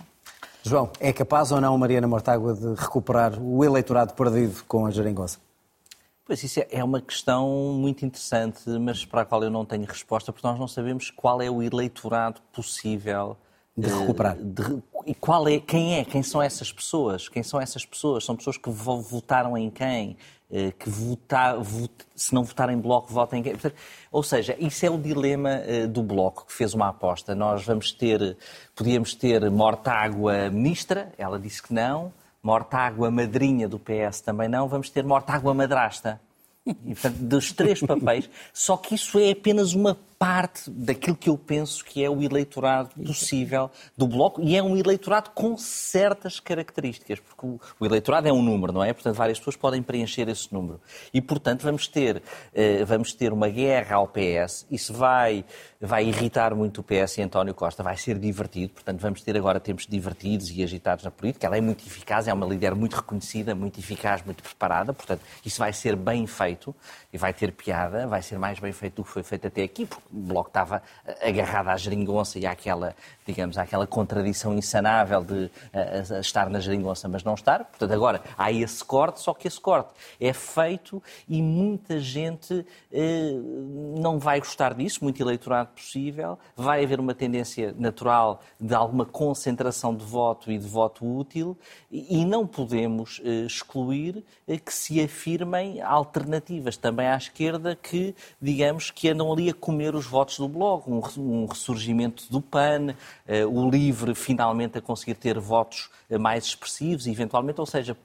João, é capaz ou não Mariana Mortágua de recuperar o eleitorado perdido com a geringonça? Pois isso é, é uma questão muito interessante, mas para a qual eu não tenho resposta, porque nós não sabemos qual é o eleitorado possível de recuperar. De, e qual é, quem é? Quem são essas pessoas? Quem são essas pessoas? São pessoas que votaram em quem? Eh, que votar, se não votarem em bloco, votem em quem? Ou seja, isso é o dilema eh, do bloco que fez uma aposta. Nós vamos ter, podíamos ter Mortágua ministra, ela disse que não. Mortágua madrinha do PS também não. Vamos ter Mortágua madrasta. E, portanto, dos três papéis, só que isso é apenas uma parte daquilo que eu penso que é o eleitorado possível do Bloco e é um eleitorado com certas características, porque o, o eleitorado é um número, não é? Portanto, várias pessoas podem preencher esse número. E, portanto, vamos ter, eh, vamos ter uma guerra ao PS. Isso vai, vai irritar muito o PS e António Costa, vai ser divertido. Portanto, vamos ter agora tempos divertidos e agitados na política. Ela é muito eficaz, é uma líder muito reconhecida, muito eficaz, muito preparada. Portanto, isso vai ser bem feito e vai ter piada, vai ser mais bem feito do que foi feito até aqui, porque Bloco estava agarrado à geringonça e àquela, digamos, àquela contradição insanável de a, a estar na geringonça, mas não estar. Portanto, agora há esse corte, só que esse corte é feito e muita gente eh, não vai gostar disso, muito eleitorado possível. Vai haver uma tendência natural de alguma concentração de voto e de voto útil e, e não podemos eh, excluir eh, que se afirmem alternativas também à esquerda que, digamos, que andam ali a comer os votos do Bloco, um, ressurgimento do PAN, eh, o LIVRE finalmente a conseguir ter votos eh, mais expressivos, eventualmente, ou seja,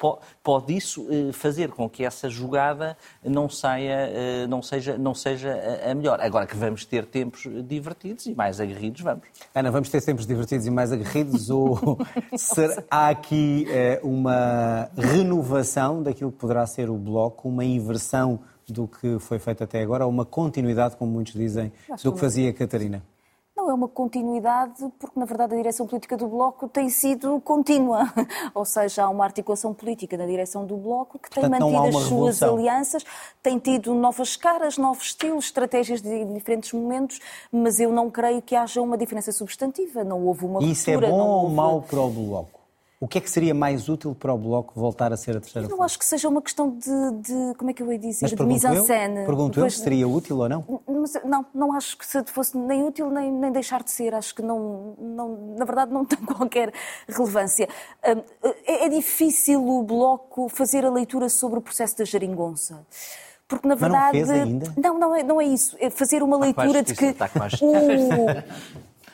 pode isso eh, fazer com que essa jogada não, saia, não, seja, não seja a melhor. Agora que vamos ter tempos divertidos e mais aguerridos, vamos. Ana, vamos ter tempos divertidos e mais aguerridos ou *laughs* há aqui uma renovação daquilo que poderá ser o Bloco, uma inversão do que foi feito até agora, ou uma continuidade, como muitos dizem, do que fazia a Catarina? Não, é uma continuidade, porque na verdade a direção política do Bloco tem sido contínua. *laughs* Ou seja, há uma articulação política na direção do Bloco que Portanto, tem mantido as suas revolução. alianças, tem tido novas caras, novos estilos, estratégias de diferentes momentos, mas eu não creio que haja uma diferença substantiva. Não houve uma e Isso é bom ou houve... mau para o Bloco? O que é que seria mais útil para o Bloco voltar a ser a terceira Eu não acho que seja uma questão de, de como é que eu ia dizer, Mas de mise-en-scène. Pergunto eu se seria útil ou não? Não, não acho que fosse nem útil nem, nem deixar de ser. Acho que não, não, na verdade não *laughs* tem qualquer relevância. Hum, é, é difícil o Bloco fazer a leitura sobre o processo da geringonça. Porque, na verdade. Não, fez ainda? não, não é, não é isso. É fazer uma leitura de que.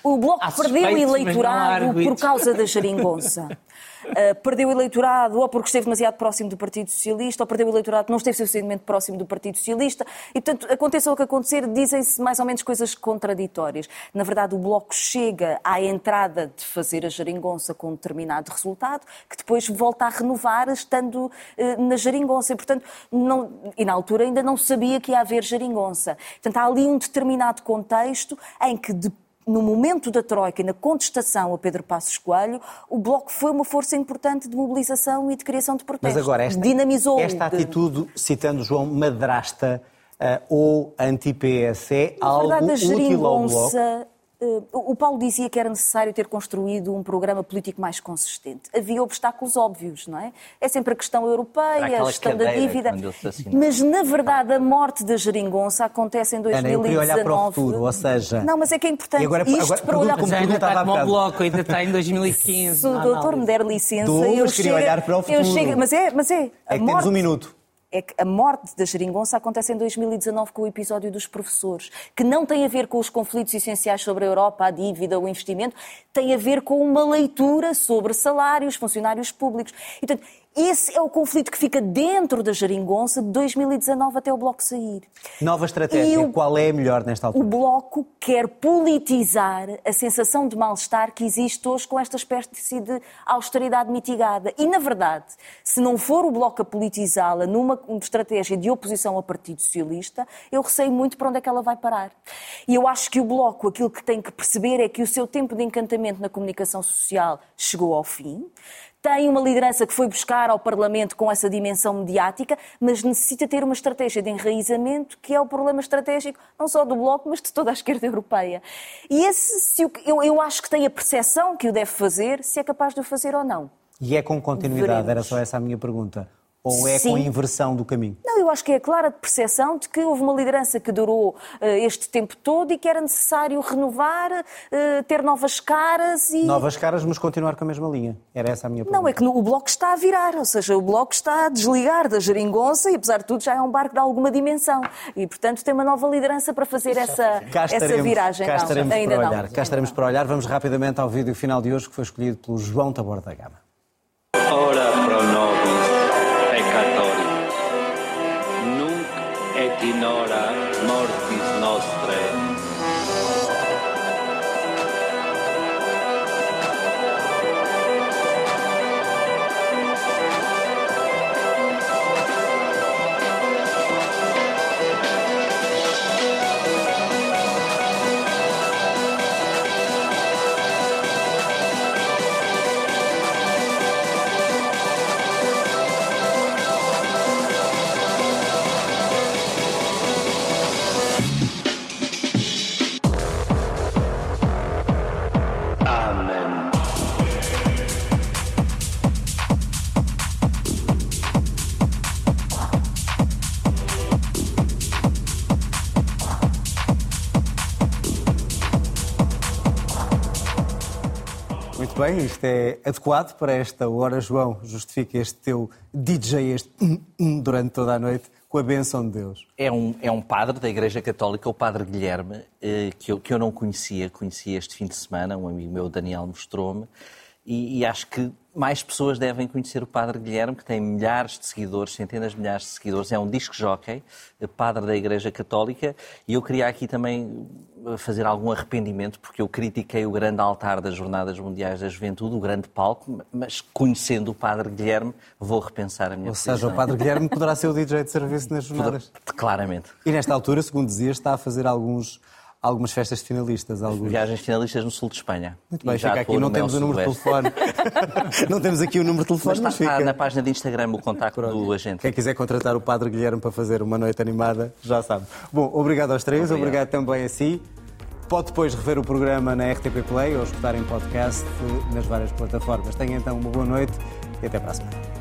O, o Bloco perdeu eleitorado por causa da geringonça. *laughs* Uh, perdeu o eleitorado ou porque esteve demasiado próximo do Partido Socialista, ou perdeu o eleitorado não esteve suficientemente próximo do Partido Socialista. E, portanto, aconteça o que acontecer, dizem-se mais ou menos coisas contraditórias. Na verdade, o Bloco chega à entrada de fazer a geringonça com um determinado resultado, que depois volta a renovar estando uh, na geringonça. E, portanto, não, e na altura ainda não sabia que ia haver geringonça. Portanto, há ali um determinado contexto em que depois no momento da Troika e na contestação a Pedro Passos Coelho, o Bloco foi uma força importante de mobilização e de criação de protestos. Mas agora, esta, Dinamizou esta atitude, citando João Madrasta, uh, ou anti-PS, é algo útil ao Bloco? Eh, o Paulo dizia que era necessário ter construído um programa político mais consistente. Havia obstáculos óbvios, não é? É sempre a questão europeia, a questão da dívida. Mas, na verdade, a morte da geringonça acontece em 2019. Ana, eu olhar para o futuro, ou seja... Não, mas é que é importante agora, isto agora, para olhar para o futuro. Ainda está como o bloco, ainda está em 2015. Se o doutor me der licença, Dou, eu chego... olhar para o futuro. Eu chego, mas é, mas é... É que morte... temos um minuto é que a morte da geringonça acontece em 2019 com o episódio dos professores, que não tem a ver com os conflitos essenciais sobre a Europa, a dívida, o investimento, tem a ver com uma leitura sobre salários, funcionários públicos. E, portanto, esse é o conflito que fica dentro da geringonça de 2019 até o Bloco sair. Nova estratégia, o, qual é a melhor nesta altura? O Bloco quer politizar a sensação de mal-estar que existe hoje com esta espécie de austeridade mitigada. E, na verdade, se não for o Bloco a politizá-la numa estratégia de oposição ao Partido Socialista, eu receio muito para onde é que ela vai parar. E eu acho que o Bloco, aquilo que tem que perceber é que o seu tempo de encantamento na comunicação social chegou ao fim tem uma liderança que foi buscar ao Parlamento com essa dimensão mediática, mas necessita ter uma estratégia de enraizamento, que é o problema estratégico não só do Bloco, mas de toda a esquerda europeia. E esse, se eu, eu acho que tem a percepção que o deve fazer, se é capaz de o fazer ou não. E é com continuidade, Veremos. era só essa a minha pergunta. Ou é Sim. com a inversão do caminho? Não, eu acho que é a clara percepção de que houve uma liderança que durou eh, este tempo todo e que era necessário renovar, eh, ter novas caras e. Novas caras, mas continuar com a mesma linha. Era essa a minha pergunta. Não, é que no- o Bloco está a virar, ou seja, o Bloco está a desligar da geringonça e, apesar de tudo, já é um barco de alguma dimensão. E, portanto, tem uma nova liderança para fazer essa, essa viragem. cá Não, estaremos ainda para não. olhar. Cá estaremos para olhar. Vamos rapidamente ao vídeo final de hoje que foi escolhido pelo João Tabor da Gama. Ora pro nobis bem, isto é adequado para esta hora. João, justifica este teu DJ, este hum, hum, durante toda a noite, com a bênção de Deus. É um, é um padre da Igreja Católica, o padre Guilherme, eh, que, eu, que eu não conhecia, conheci este fim de semana, um amigo meu, Daniel, mostrou-me, e, e acho que mais pessoas devem conhecer o padre Guilherme, que tem milhares de seguidores, centenas de milhares de seguidores, é um disco jockey, eh, padre da Igreja Católica, e eu queria aqui também eh, fazer algum arrependimento, porque eu critiquei o grande altar das Jornadas Mundiais da Juventude, o grande palco, mas conhecendo o padre Guilherme, vou repensar a minha Ou seja, posição. o Padre Guilherme poderá ser o *laughs* DJ de serviço nas jornadas. Claramente. E nesta altura, segundo dizias, está a fazer alguns, algumas festas finalistas. Alguns... Viagens finalistas no sul de Espanha. Muito bem, fica aqui. Não temos o número de telefone. *laughs* não temos aqui o número de telefone, Mas mas, está, fica. na página de Instagram o contacto do agente. Quem quiser contratar o Padre Guilherme para fazer uma noite animada, já sabe. Bom, obrigado aos três, Obrigado. obrigado também a si. Pode depois rever o programa na RTP Play ou escutar em podcast nas várias plataformas. Tenha então uma boa noite e até para a semana.